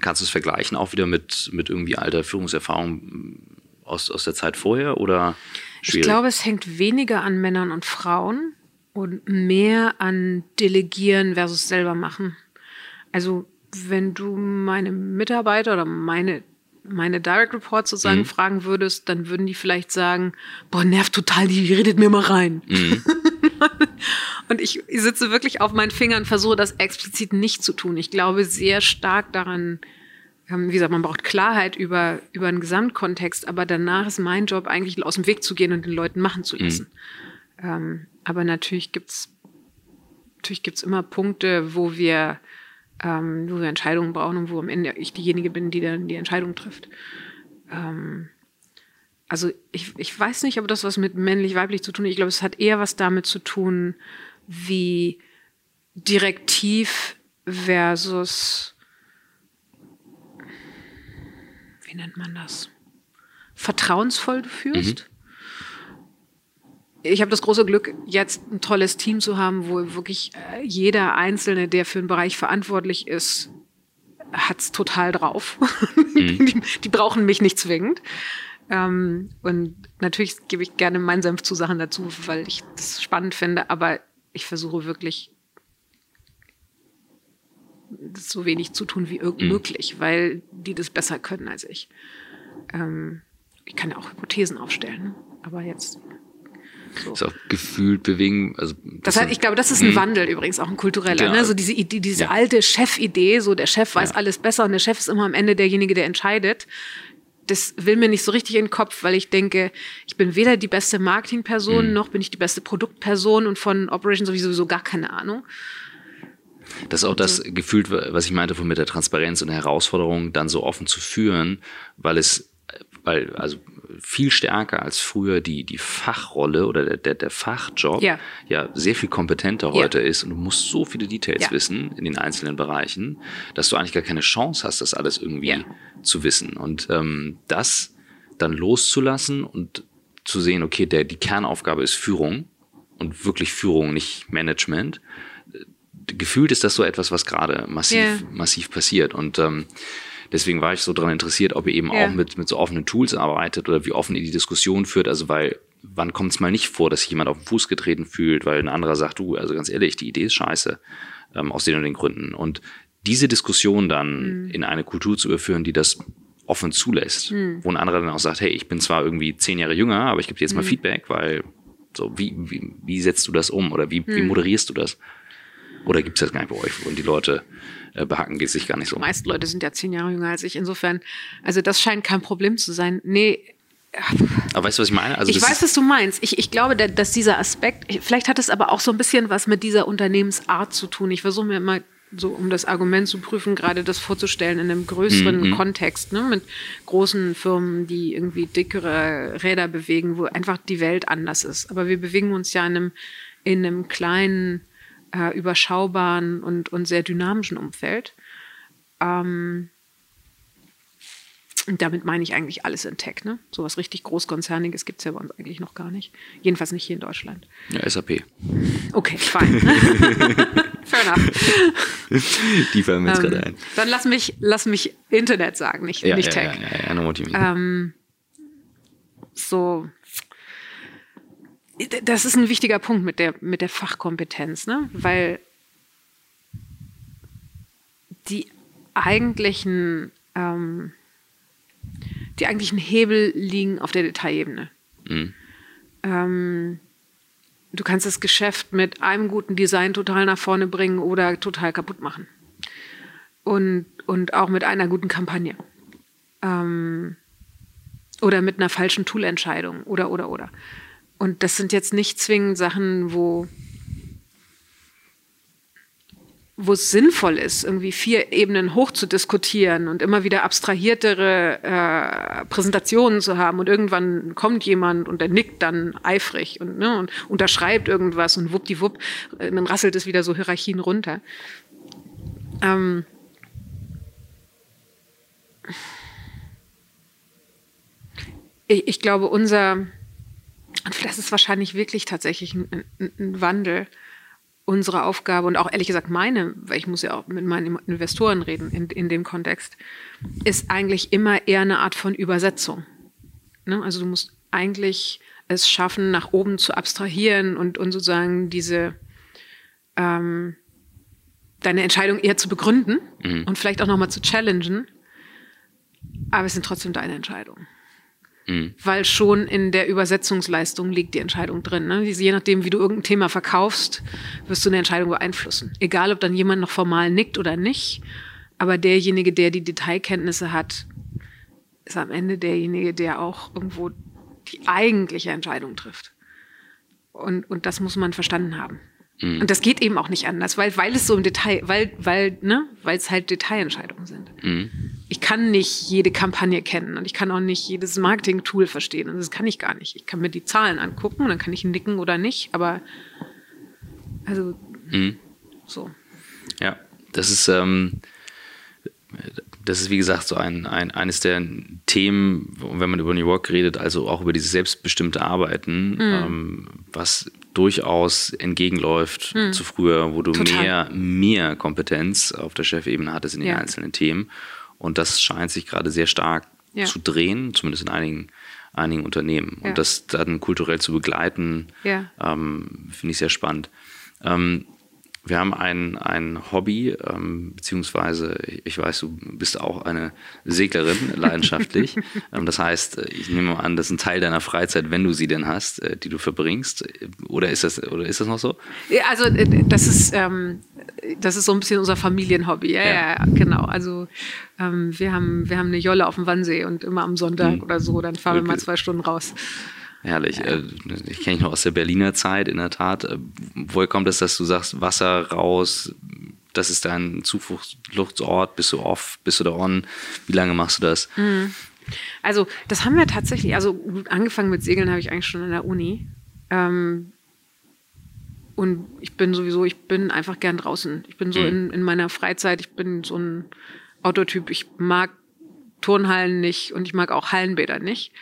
Kannst du es vergleichen auch wieder mit, mit irgendwie alter Führungserfahrung aus, aus der Zeit vorher oder? Schwierig. Ich glaube, es hängt weniger an Männern und Frauen und mehr an Delegieren versus selber machen. Also wenn du meine Mitarbeiter oder meine meine Direct Reports sozusagen mhm. fragen würdest, dann würden die vielleicht sagen, boah, nervt total, die redet mir mal rein. Mhm. [laughs] und ich, sitze wirklich auf meinen Fingern und versuche das explizit nicht zu tun. Ich glaube sehr stark daran, wie gesagt, man braucht Klarheit über, über einen Gesamtkontext, aber danach ist mein Job eigentlich aus dem Weg zu gehen und den Leuten machen zu lassen. Mhm. Ähm, aber natürlich gibt's natürlich gibt's immer Punkte, wo wir, ähm, wo wir Entscheidungen brauchen und wo am Ende ich diejenige bin, die dann die Entscheidung trifft. Ähm, also ich, ich weiß nicht, ob das was mit männlich-weiblich zu tun hat. Ich glaube, es hat eher was damit zu tun, wie direktiv versus wie nennt man das? Vertrauensvoll du führst. Mhm. Ich habe das große Glück, jetzt ein tolles Team zu haben, wo wirklich äh, jeder Einzelne, der für einen Bereich verantwortlich ist, hat es total drauf. [laughs] Mhm. die, die, brauchen mich nicht zwingend. Ähm, und natürlich gebe ich gerne meinen Senf zu Sachen dazu, weil ich das spannend finde, aber ich versuche wirklich so wenig zu tun wie irgend mhm. möglich, weil die das besser können als ich. Ähm, ich kann ja auch Hypothesen aufstellen, aber jetzt. So. Ist auch gefühlt bewegen. Also das, das heißt, ich glaube, das ist ein mhm. Wandel übrigens, auch ein kultureller. Genau. Ne? So diese Idee, diese ja. alte Chefidee, so der Chef weiß ja. alles besser und der Chef ist immer am Ende derjenige, der entscheidet. Das will mir nicht so richtig in den Kopf, weil ich denke, ich bin weder die beste Marketingperson, mhm. noch bin ich die beste Produktperson und von Operations sowieso gar keine Ahnung. Das ist auch das Gefühl, was ich meinte von mit der Transparenz und der Herausforderung, dann so offen zu führen, weil es, weil, also viel stärker als früher die, die Fachrolle oder der, der, der Fachjob ja. ja sehr viel kompetenter heute ja. ist und du musst so viele Details ja. wissen in den einzelnen Bereichen, dass du eigentlich gar keine Chance hast, das alles irgendwie zu wissen. Und ähm, das dann loszulassen und zu sehen, okay, der, die Kernaufgabe ist Führung und wirklich Führung, nicht Management gefühlt ist das so etwas, was gerade massiv, yeah. massiv passiert. Und ähm, deswegen war ich so daran interessiert, ob ihr eben yeah. auch mit, mit so offenen Tools arbeitet oder wie offen ihr die Diskussion führt. Also weil, wann kommt es mal nicht vor, dass sich jemand auf den Fuß getreten fühlt, weil ein anderer sagt, du, also ganz ehrlich, die Idee ist scheiße, ähm, aus den und den Gründen. Und diese Diskussion dann mhm. in eine Kultur zu überführen, die das offen zulässt, mhm. wo ein anderer dann auch sagt, hey, ich bin zwar irgendwie zehn Jahre jünger, aber ich gebe dir jetzt mal mhm. Feedback, weil so, wie, wie, wie setzt du das um oder wie, wie mhm. moderierst du das? Oder gibt es das gar nicht bei euch? Und die Leute äh, behacken geht sich gar nicht so. Die meisten Leute sind ja zehn Jahre jünger als ich. Insofern, also das scheint kein Problem zu sein. Nee. Aber weißt du, was ich meine? Also ich weiß, was du meinst. Ich, ich glaube, dass dieser Aspekt, vielleicht hat es aber auch so ein bisschen was mit dieser Unternehmensart zu tun. Ich versuche mir immer so um das Argument zu prüfen, gerade das vorzustellen in einem größeren mhm. Kontext, ne, mit großen Firmen, die irgendwie dickere Räder bewegen, wo einfach die Welt anders ist. Aber wir bewegen uns ja in einem, in einem kleinen, äh, überschaubaren und, und sehr dynamischen Umfeld. Ähm, und damit meine ich eigentlich alles in Tech. Ne? So was richtig Großkonzerniges gibt es ja bei uns eigentlich noch gar nicht. Jedenfalls nicht hier in Deutschland. Ja, SAP. Okay, fein. [laughs] Fair enough. Die fallen mir jetzt ähm, gerade ein. Dann lass mich, lass mich Internet sagen, nicht, ja, nicht ja, Tech. Ja, ja, ja, no ähm, so. Das ist ein wichtiger Punkt mit der, mit der Fachkompetenz, ne? weil die eigentlichen ähm, die eigentlichen Hebel liegen auf der Detailebene. Mhm. Ähm, du kannst das Geschäft mit einem guten Design total nach vorne bringen oder total kaputt machen. Und, und auch mit einer guten Kampagne. Ähm, oder mit einer falschen Toolentscheidung oder, oder, oder. Und das sind jetzt nicht zwingend Sachen, wo wo es sinnvoll ist, irgendwie vier Ebenen hoch zu diskutieren und immer wieder abstrahiertere äh, Präsentationen zu haben und irgendwann kommt jemand und der nickt dann eifrig und, ne, und unterschreibt irgendwas und wuppdiwupp, äh, dann rasselt es wieder so Hierarchien runter. Ähm, ich, ich, glaube, unser, und das ist wahrscheinlich wirklich tatsächlich ein, ein, ein Wandel, unsere Aufgabe und auch ehrlich gesagt meine, weil ich muss ja auch mit meinen Investoren reden in, in dem Kontext, ist eigentlich immer eher eine Art von Übersetzung. Ne? Also du musst eigentlich es schaffen, nach oben zu abstrahieren und, und sozusagen diese ähm, deine Entscheidung eher zu begründen mhm. und vielleicht auch nochmal zu challengen. Aber es sind trotzdem deine Entscheidungen. Mhm. Weil schon in der Übersetzungsleistung liegt die Entscheidung drin. Ne? Je nachdem, wie du irgendein Thema verkaufst, wirst du eine Entscheidung beeinflussen. Egal, ob dann jemand noch formal nickt oder nicht. Aber derjenige, der die Detailkenntnisse hat, ist am Ende derjenige, der auch irgendwo die eigentliche Entscheidung trifft. Und, und das muss man verstanden haben. Mhm. Und das geht eben auch nicht anders, weil, weil es so im Detail, weil, weil, ne, weil es halt Detailentscheidungen sind. Mhm. Ich kann nicht jede Kampagne kennen und ich kann auch nicht jedes Marketing-Tool verstehen. Und das kann ich gar nicht. Ich kann mir die Zahlen angucken und dann kann ich nicken oder nicht, aber also mhm. so. Ja, das ist, ähm, das ist wie gesagt so ein, ein, eines der Themen, wenn man über New York redet, also auch über dieses selbstbestimmte Arbeiten, mhm. ähm, was durchaus entgegenläuft hm. zu früher, wo du mehr, mehr Kompetenz auf der Chefebene hattest in den ja. einzelnen Themen. Und das scheint sich gerade sehr stark ja. zu drehen, zumindest in einigen, einigen Unternehmen. Ja. Und das dann kulturell zu begleiten, ähm, finde ich sehr spannend. Ähm, wir haben ein, ein Hobby, ähm, beziehungsweise ich weiß, du bist auch eine Seglerin, [laughs] leidenschaftlich. ähm, das heißt, ich nehme an, das ist ein Teil deiner Freizeit, wenn du sie denn hast, äh, die du verbringst. Oder ist das, oder ist das noch so? Ja, also äh, das ist, ähm, das ist so ein bisschen unser Familienhobby. Ja, ja. ja genau. Also ähm, wir, haben, wir haben eine Jolle auf dem Wannsee und immer am Sonntag hm. oder so, dann fahren wir mal zwei Stunden raus. Herrlich. Ja. Äh, ich kenne dich noch aus der Berliner Zeit, in der Tat. Äh, woher kommt es, dass du sagst, Wasser raus, das ist dein Zufluchtsort, bist du off, bist du da on? Wie lange machst du das? Mhm. Also, das haben wir tatsächlich, also angefangen mit Segeln habe ich eigentlich schon in der Uni. Ähm, und ich bin sowieso, ich bin einfach gern draußen. Ich bin so mhm. in, in meiner Freizeit, ich bin so ein Autotyp. Ich mag Turnhallen nicht und ich mag auch Hallenbäder nicht.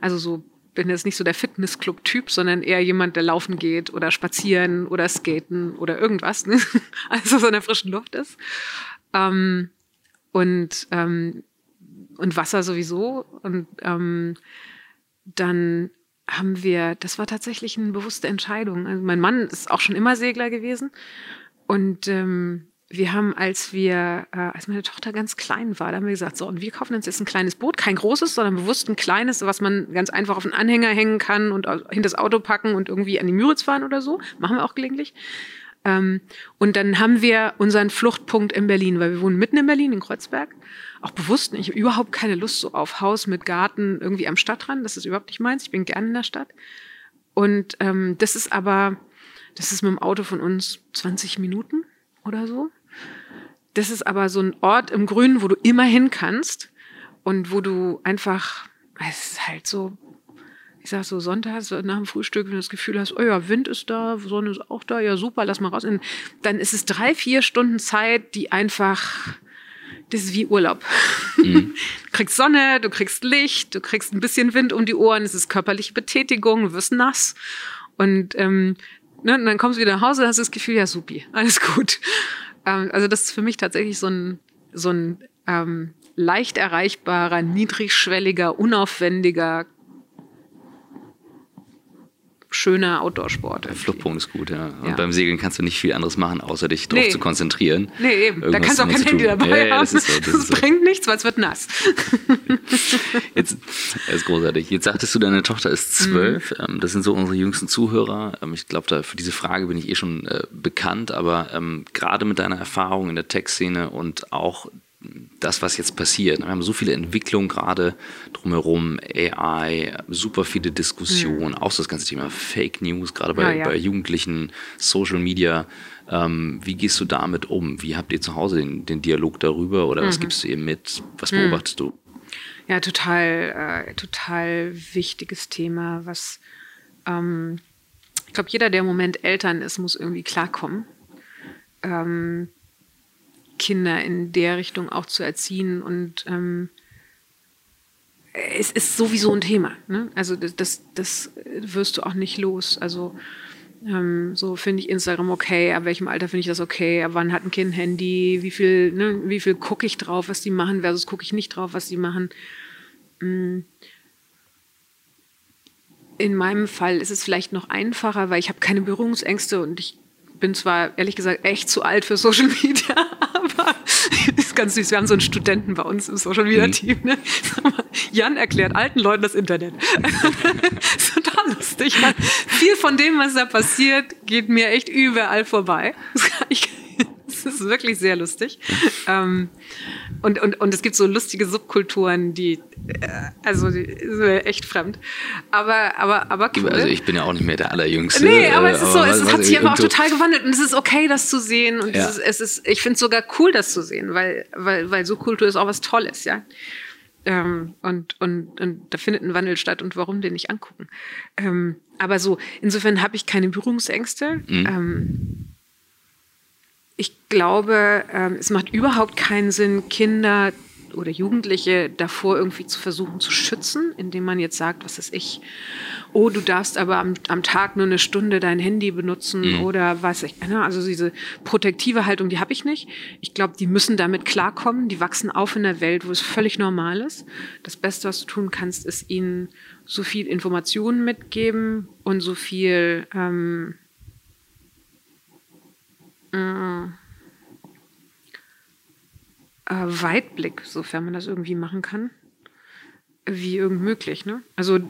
Also so bin jetzt nicht so der Fitnessclub-Typ, sondern eher jemand, der laufen geht oder spazieren oder skaten oder irgendwas, ne? also so in der frischen Luft ist. Ähm, und, ähm, und Wasser sowieso. Und ähm, dann haben wir, das war tatsächlich eine bewusste Entscheidung. Also mein Mann ist auch schon immer Segler gewesen. Und ähm, wir haben, als wir, äh, als meine Tochter ganz klein war, da haben wir gesagt, so, und wir kaufen uns jetzt ein kleines Boot, kein großes, sondern bewusst ein kleines, was man ganz einfach auf den Anhänger hängen kann und hinter das Auto packen und irgendwie an die Müritz fahren oder so. Machen wir auch gelegentlich. Ähm, und dann haben wir unseren Fluchtpunkt in Berlin, weil wir wohnen mitten in Berlin, in Kreuzberg. Auch bewusst nicht. Ich habe überhaupt keine Lust so auf Haus mit Garten irgendwie am Stadtrand. Das ist überhaupt nicht meins. Ich bin gerne in der Stadt. Und ähm, das ist aber, das ist mit dem Auto von uns 20 Minuten oder so. Das ist aber so ein Ort im Grünen, wo du immer hin kannst und wo du einfach, es ist halt so, ich sag so, sonntags nach dem Frühstück, wenn du das Gefühl hast, oh ja, Wind ist da, Sonne ist auch da, ja super, lass mal raus. Und dann ist es drei, vier Stunden Zeit, die einfach, das ist wie Urlaub. Mhm. [laughs] Du kriegst Sonne, du kriegst Licht, du kriegst ein bisschen Wind um die Ohren, es ist körperliche Betätigung, du wirst nass. Und, ähm, ne, und dann kommst du wieder nach Hause, hast das Gefühl, ja, supi, alles gut. Ähm, also das ist für mich tatsächlich so ein, so ein ähm, leicht erreichbarer, niedrigschwelliger, unaufwendiger, schöner Outdoor-Sport. Der Fluchtpunkt ist gut, ja. Und ja. beim Segeln kannst du nicht viel anderes machen, außer dich drauf nee. zu konzentrieren. Nee, eben. da kannst du auch kein Handy dabei ja, haben. Das, so, das, das bringt so. nichts, weil es wird nass. [laughs] Jetzt, das ist großartig. Jetzt sagtest du, deine Tochter ist zwölf. Mhm. Das sind so unsere jüngsten Zuhörer. Ähm, ich glaube, für diese Frage bin ich eh schon äh, bekannt, aber ähm, gerade mit deiner Erfahrung in der Tech-Szene und auch das, was jetzt passiert. Wir haben so viele Entwicklungen gerade drumherum, AI, super viele Diskussionen, mhm. auch so das ganze Thema Fake News, gerade bei, ja, ja. bei Jugendlichen, Social Media. Ähm, wie gehst du damit um? Wie habt ihr zu Hause den, den Dialog darüber oder mhm. was gibst du ihr mit? Was mhm. beobachtest mhm. du? Ja, total, äh, total wichtiges Thema, was ähm, ich glaube, jeder, der im Moment Eltern ist, muss irgendwie klarkommen. Ähm, Kinder in der Richtung auch zu erziehen. Und ähm, es ist sowieso ein Thema. Ne? Also das, das, wirst du auch nicht los. Also ähm, so finde ich Instagram okay, ab welchem Alter finde ich das okay, ab wann hat ein Kind ein Handy, wie viel, ne, wie viel gucke ich drauf, was die machen, versus gucke ich nicht drauf, was die machen. Mm. In meinem Fall ist es vielleicht noch einfacher, weil ich habe keine Berührungsängste und ich bin zwar ehrlich gesagt echt zu alt für Social Media, [laughs] aber [laughs] ist ganz süß. Wir haben so einen Studenten bei uns im Social Media Team. Ne? Jan erklärt alten Leuten das Internet. [laughs] ist total lustig. Viel von dem, was da passiert, geht mir echt überall vorbei. [laughs] Das ist wirklich sehr lustig. ähm, und, und, und es gibt so lustige Subkulturen, die, äh, also die sind echt fremd. Aber, aber, aber cool. Also ich bin ja auch nicht mehr der Allerjüngste. Nee, aber es ist so, es, hat sich aber auch total gewandelt und es ist okay, das zu sehen. Und ja. es ist, es ist, ich finde es sogar cool, das zu sehen, weil, weil, weil Subkultur ist auch was Tolles, ja. Ähm, und, und, und da findet ein Wandel statt und warum den nicht angucken? Ähm, aber so, insofern habe ich keine Berührungsängste. Mhm. Ähm, ich glaube, ähm, es macht überhaupt keinen Sinn, Kinder oder Jugendliche davor irgendwie zu versuchen zu schützen, indem man jetzt sagt, was ist ich, oh, du darfst aber am, am Tag nur eine Stunde dein Handy benutzen mhm. oder was ich. Ne? Also diese protektive Haltung, die habe ich nicht. Ich glaube, die müssen damit klarkommen. Die wachsen auf in der Welt, wo es völlig normal ist. Das Beste, was du tun kannst, ist ihnen so viel Informationen mitgeben und so viel ähm, äh, Weitblick, sofern man das irgendwie machen kann, wie irgend möglich. Ne? Also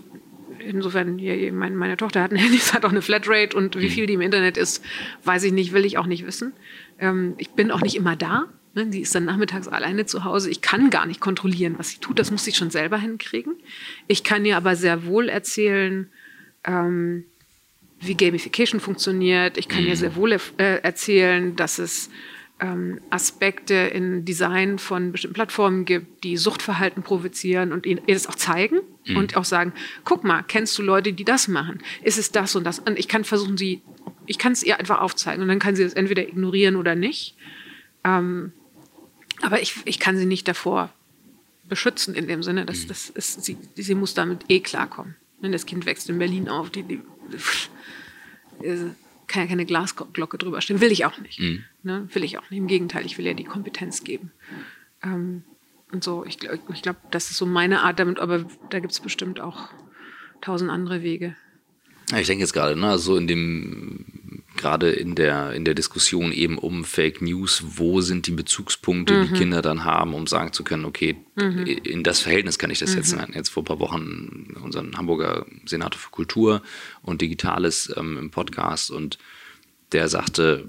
insofern, ja, meine, meine Tochter hat ein Handy, hat auch eine Flatrate und wie mhm. viel die im Internet ist, weiß ich nicht, will ich auch nicht wissen. Ähm, ich bin auch nicht immer da. Ne? Die ist dann nachmittags alleine zu Hause. Ich kann gar nicht kontrollieren, was sie tut. Das muss sie schon selber hinkriegen. Ich kann ihr aber sehr wohl erzählen, ähm, wie Gamification funktioniert. Ich kann mhm. ihr sehr wohl äh, erzählen, dass es ähm, Aspekte in Design von bestimmten Plattformen gibt, die Suchtverhalten provozieren und ihr das auch zeigen mhm. und auch sagen, guck mal, kennst du Leute, die das machen? Ist es das und das? Und ich kann versuchen, sie, ich kann es ihr einfach aufzeigen und dann kann sie es entweder ignorieren oder nicht. Ähm, aber ich, ich kann sie nicht davor beschützen in dem Sinne, dass mhm. das ist, sie, sie muss damit eh klarkommen. Das Kind wächst in Berlin auf, die, die kann ja keine Glasglocke drüber stehen. Will ich auch nicht. Mhm. Ne? Will ich auch nicht. Im Gegenteil, ich will ja die Kompetenz geben. Ähm, und so, ich, ich glaube, das ist so meine Art damit, aber da gibt es bestimmt auch tausend andere Wege. Ja, ich denke jetzt gerade, ne, so in dem gerade in der, in der Diskussion eben um Fake News, wo sind die Bezugspunkte, mhm. die Kinder dann haben, um sagen zu können, okay, mhm. in das Verhältnis kann ich das mhm. setzen. Wir jetzt vor ein paar Wochen unseren Hamburger Senator für Kultur und Digitales ähm, im Podcast und der sagte,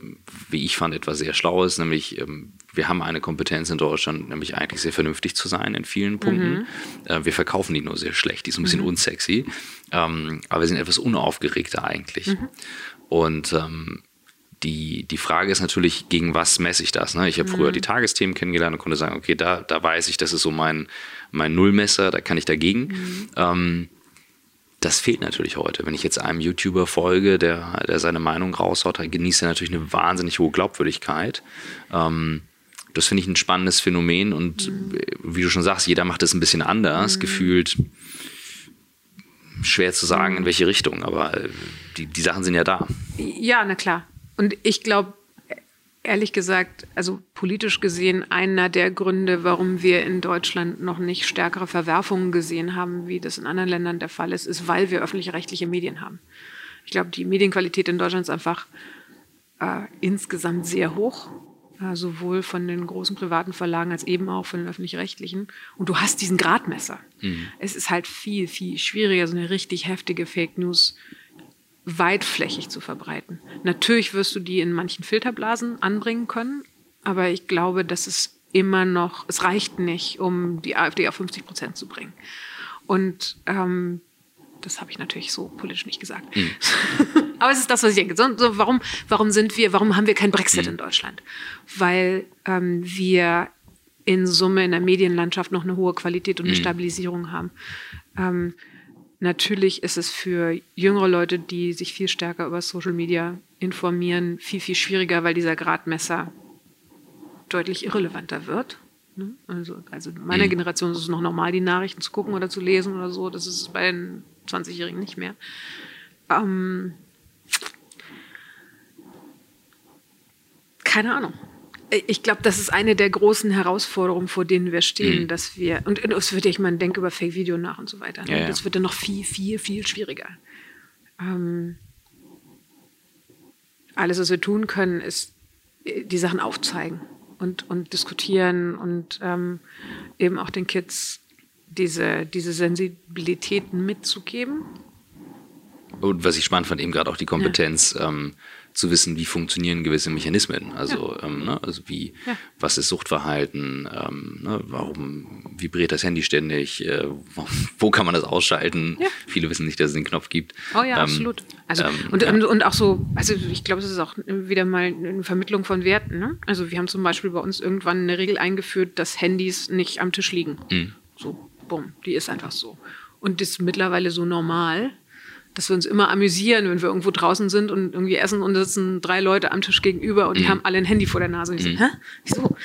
wie ich fand, etwas sehr Schlaues, nämlich ähm, wir haben eine Kompetenz in Deutschland, nämlich eigentlich sehr vernünftig zu sein in vielen Punkten. Mhm. Äh, wir verkaufen die nur sehr schlecht, die ist ein bisschen mhm. unsexy, ähm, aber wir sind etwas unaufgeregter eigentlich. Mhm. Und ähm, die, die Frage ist natürlich, gegen was messe ich das? Ne? Ich habe mhm. früher die Tagesthemen kennengelernt und konnte sagen, okay, da, da weiß ich, das ist so mein, mein Nullmesser, da kann ich dagegen. Mhm. Ähm, das fehlt natürlich heute. Wenn ich jetzt einem YouTuber folge, der, der seine Meinung raushaut, dann genießt er natürlich eine wahnsinnig hohe Glaubwürdigkeit. Ähm, das finde ich ein spannendes Phänomen und mhm. wie du schon sagst, jeder macht es ein bisschen anders, mhm. gefühlt schwer zu sagen, in mhm. welche Richtung, aber äh, die, die Sachen sind ja da. Ja, na klar. Und ich glaube, ehrlich gesagt, also politisch gesehen, einer der Gründe, warum wir in Deutschland noch nicht stärkere Verwerfungen gesehen haben, wie das in anderen Ländern der Fall ist, ist, weil wir öffentlich-rechtliche Medien haben. Ich glaube, die Medienqualität in Deutschland ist einfach äh, insgesamt sehr hoch, äh, sowohl von den großen privaten Verlagen als eben auch von den öffentlich-rechtlichen. Und du hast diesen Gradmesser. Mhm. Es ist halt viel, viel schwieriger, so eine richtig heftige Fake News weitflächig zu verbreiten. Natürlich wirst du die in manchen Filterblasen anbringen können, aber ich glaube, dass es immer noch, es reicht nicht, um die AfD auf 50 Prozent zu bringen. Und ähm, das habe ich natürlich so politisch nicht gesagt. Mhm. [laughs] aber es ist das, was ich denke. So, so, warum, warum sind wir, warum haben wir kein Brexit mhm. in Deutschland? Weil ähm, wir in Summe in der Medienlandschaft noch eine hohe Qualität und eine mhm. Stabilisierung haben. Ähm, Natürlich ist es für jüngere Leute, die sich viel stärker über Social Media informieren, viel, viel schwieriger, weil dieser Gradmesser deutlich irrelevanter wird. Ne? Also, also in meiner mhm. Generation ist es noch normal, die Nachrichten zu gucken oder zu lesen oder so. Das ist bei den 20-Jährigen nicht mehr. Ähm, keine Ahnung ich glaube, das ist eine der großen Herausforderungen, vor denen wir stehen, mhm. dass wir, und, es wird ja, ich meine, denke über Fake-Video nach und so weiter. Ne? Ja, ja. Das wird dann noch viel, viel, viel schwieriger. Ähm, alles, was wir tun können, ist äh, die Sachen aufzeigen und, und diskutieren und ähm, eben auch den Kids diese, diese Sensibilitäten mitzugeben. Und was ich spannend fand, eben gerade auch die Kompetenz, ja. ähm, zu wissen, wie funktionieren gewisse Mechanismen. Also, ja. ähm, ne, also wie, ja. was ist Suchtverhalten, ähm, ne, warum vibriert das Handy ständig, äh, wo, [laughs] wo, kann man das ausschalten? Ja. Viele wissen nicht, dass es den Knopf gibt. Oh ja, ähm, absolut. Also, ähm, und, und, und, auch so, also ich glaube, es ist auch wieder mal eine Vermittlung von Werten. Ne? Also wir haben zum Beispiel bei uns irgendwann eine Regel eingeführt, dass Handys nicht am Tisch liegen. Mhm. So, bumm, die ist einfach so. Und das ist mittlerweile so normal, dass wir uns immer amüsieren, wenn wir irgendwo draußen sind und irgendwie essen und sitzen drei Leute am Tisch gegenüber und die mhm. haben alle ein Handy vor der Nase. Und ich mhm. so, hä? Wieso?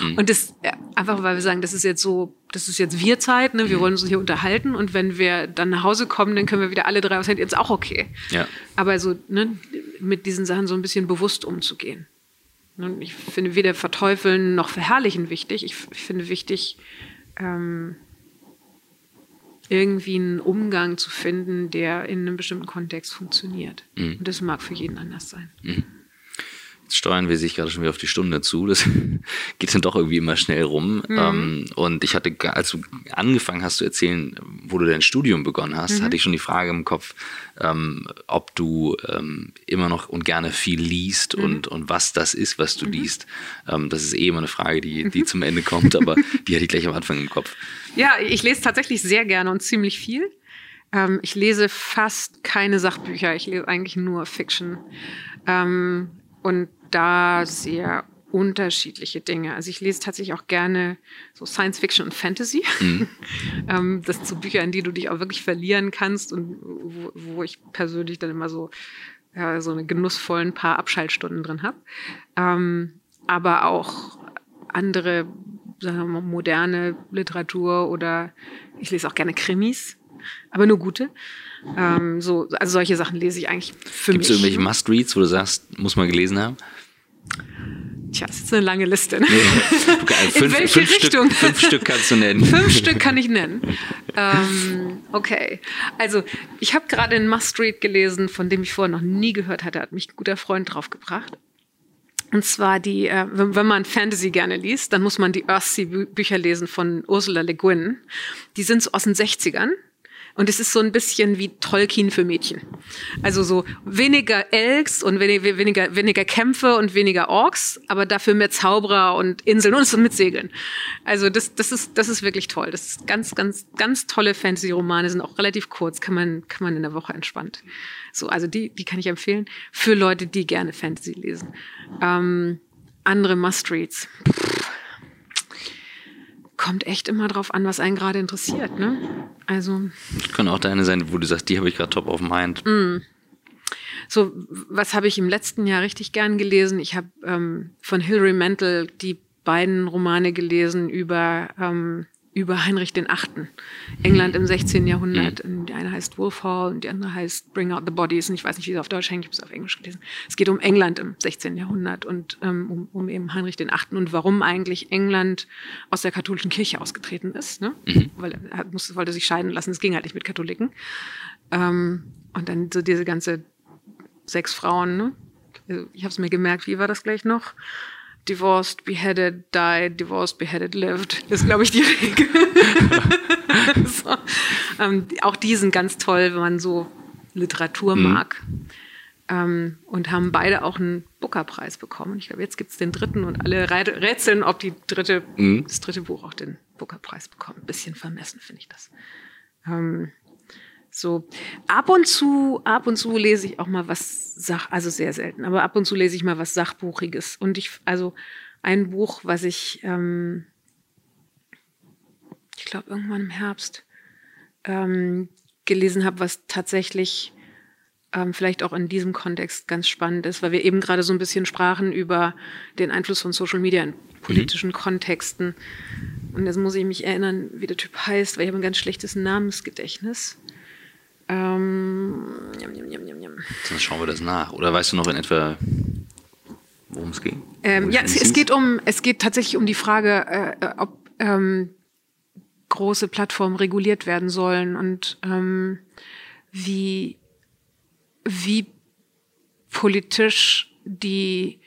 Mhm. Und das, ja, einfach weil wir sagen, das ist jetzt so, das ist jetzt Wir-Zeit, ne? wir mhm. wollen uns hier unterhalten und wenn wir dann nach Hause kommen, dann können wir wieder alle drei aufs Handy, jetzt auch okay. Ja. Aber so, ne, mit diesen Sachen so ein bisschen bewusst umzugehen. Und ich finde weder verteufeln noch verherrlichen wichtig. Ich, ich finde wichtig, ähm, irgendwie einen Umgang zu finden, der in einem bestimmten Kontext funktioniert. Mhm. Und das mag für jeden anders sein. Mhm. Steuern wir sich gerade schon wieder auf die Stunde zu. Das [laughs] geht dann doch irgendwie immer schnell rum. Mhm. Ähm, und ich hatte, als du angefangen hast zu erzählen, wo du dein Studium begonnen hast, mhm. hatte ich schon die Frage im Kopf, ähm, ob du ähm, immer noch und gerne viel liest mhm. und, und was das ist, was du mhm. liest. Ähm, das ist eh immer eine Frage, die, die mhm. zum Ende kommt, aber die hatte ich gleich am Anfang im Kopf. Ja, ich lese tatsächlich sehr gerne und ziemlich viel. Ähm, ich lese fast keine Sachbücher, ich lese eigentlich nur Fiction. Ähm, und da sehr unterschiedliche Dinge. Also ich lese tatsächlich auch gerne so Science Fiction und Fantasy. Mhm. [laughs] ähm, das sind so Bücher, in die du dich auch wirklich verlieren kannst und wo, wo ich persönlich dann immer so, ja, so eine genussvollen paar Abschaltstunden drin habe. Ähm, aber auch andere mal, moderne Literatur oder ich lese auch gerne Krimis, aber nur gute. Ähm, so, also solche Sachen lese ich eigentlich für Gibt's mich. Gibt es irgendwelche Must-Reads, wo du sagst, muss man gelesen haben? Tja, das ist eine lange Liste. Ne? Fünf, In welche fünf Richtung? Stück, fünf Stück kannst du nennen. fünf Stück kann ich nennen. Ähm, okay, also ich habe gerade einen Must-Read gelesen, von dem ich vorher noch nie gehört hatte. Hat mich ein guter Freund draufgebracht. Und zwar die, äh, wenn man Fantasy gerne liest, dann muss man die Earthsea Bücher lesen von Ursula Le Guin. Die sind so aus den 60ern. Und es ist so ein bisschen wie Tolkien für Mädchen. Also so weniger Elks und weniger, weniger, weniger Kämpfe und weniger Orks, aber dafür mehr Zauberer und Inseln und mit Segeln. Also das, das, ist, das ist wirklich toll. Das ist ganz, ganz, ganz tolle Fantasy-Romane, sind auch relativ kurz, kann man, kann man in der Woche entspannt. So, also die, die kann ich empfehlen für Leute, die gerne Fantasy lesen. Ähm, andere Must-Reads. Kommt echt immer drauf an, was einen gerade interessiert, ne? Also. Können auch deine sein, wo du sagst, die habe ich gerade top of mind. Mm. So, was habe ich im letzten Jahr richtig gern gelesen? Ich habe ähm, von Hilary Mantel die beiden Romane gelesen über ähm, über Heinrich den Achten. England im 16. Jahrhundert. Mhm. Die eine heißt Wolf Hall und die andere heißt Bring Out the Bodies. Und ich weiß nicht, wie sie auf Deutsch hängt, ich habe es auf Englisch gelesen. Es geht um England im 16. Jahrhundert und ähm, um, um eben Heinrich den Achten und warum eigentlich England aus der katholischen Kirche ausgetreten ist. Ne? Mhm. Weil er musste, wollte sich scheiden lassen. Es ging halt nicht mit Katholiken. Ähm, und dann so diese ganze sechs Frauen. Ne? Ich habe es mir gemerkt, wie war das gleich noch? Divorced, beheaded, died, divorced, beheaded, lived. [laughs] Das ist, glaube ich, die Regel. [laughs] so. ähm, auch die sind ganz toll, wenn man so Literatur mhm. mag. Ähm, und haben beide auch einen Booker-Preis bekommen. Ich glaube, jetzt gibt es den dritten und alle rätseln, ob die dritte, mhm. das dritte Buch auch den Booker-Preis bekommt. Ein bisschen vermessen, finde ich das. Ähm, so, ab und zu, ab und zu lese ich auch mal was Sach, also sehr selten, aber ab und zu lese ich mal was Sachbuchiges. Und ich, also ein Buch, was ich, ähm, ich glaube, irgendwann im Herbst ähm, gelesen habe, was tatsächlich ähm, vielleicht auch in diesem Kontext ganz spannend ist, weil wir eben gerade so ein bisschen sprachen über den Einfluss von Social Media in politischen mhm. Kontexten. Und jetzt muss ich mich erinnern, wie der Typ heißt, weil ich habe ein ganz schlechtes Namensgedächtnis. Ähm, jam, jam, jam, jam. Dann schauen wir das nach. Oder weißt du noch in etwa, worum es ging? Ähm, ja, es, es, geht um, es geht tatsächlich um die Frage, äh, ob ähm, große Plattformen reguliert werden sollen und ähm, wie, wie politisch die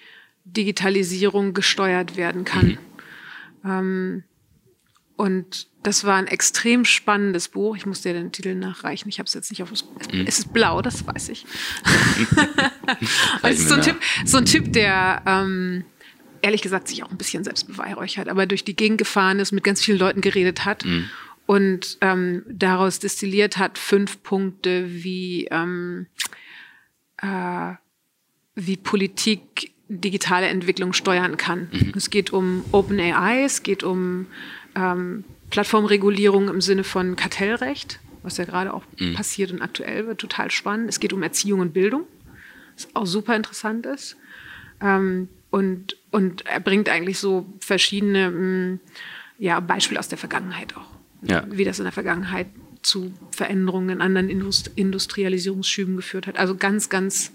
Digitalisierung gesteuert werden kann. Mhm. Ähm, und das war ein extrem spannendes Buch. Ich muss dir den Titel nachreichen. Ich habe es jetzt nicht auf. Mhm. Es ist blau, das weiß ich. [laughs] es ist so ein, typ, so ein Typ, der ähm, ehrlich gesagt sich auch ein bisschen selbst beweihräuchert, aber durch die Gegend gefahren ist, mit ganz vielen Leuten geredet hat mhm. und ähm, daraus destilliert hat fünf Punkte, wie, ähm, äh, wie Politik digitale Entwicklung steuern kann. Mhm. Es geht um Open AI, es geht um ähm, Plattformregulierung im Sinne von Kartellrecht, was ja gerade auch mhm. passiert und aktuell wird, total spannend. Es geht um Erziehung und Bildung, was auch super interessant ist. Ähm, und, und er bringt eigentlich so verschiedene mh, mm, ja, Beispiele aus der Vergangenheit auch. Ja. Wie das in der Vergangenheit zu Veränderungen in anderen Indust Industrialisierungsschüben geführt hat. Also ganz, ganz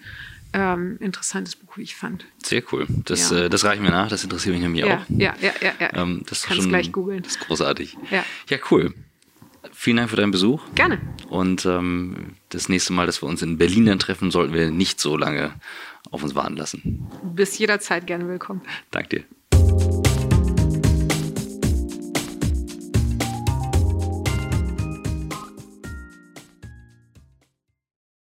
ähm, interessantes Buch, wie ich fand. Sehr cool. Das, ja. äh, das reichen wir nach, das interessiert mich nämlich ja, auch. Ja, ja, ja. ja. Ähm, das Kannst schon, gleich googeln. Das ist großartig. Ja. ja, cool. Vielen Dank für deinen Besuch. Gerne. Und ähm, das nächste Mal, dass wir uns in Berlin dann treffen, sollten wir nicht so lange auf uns warten lassen. Bis jederzeit gerne willkommen. Danke dir.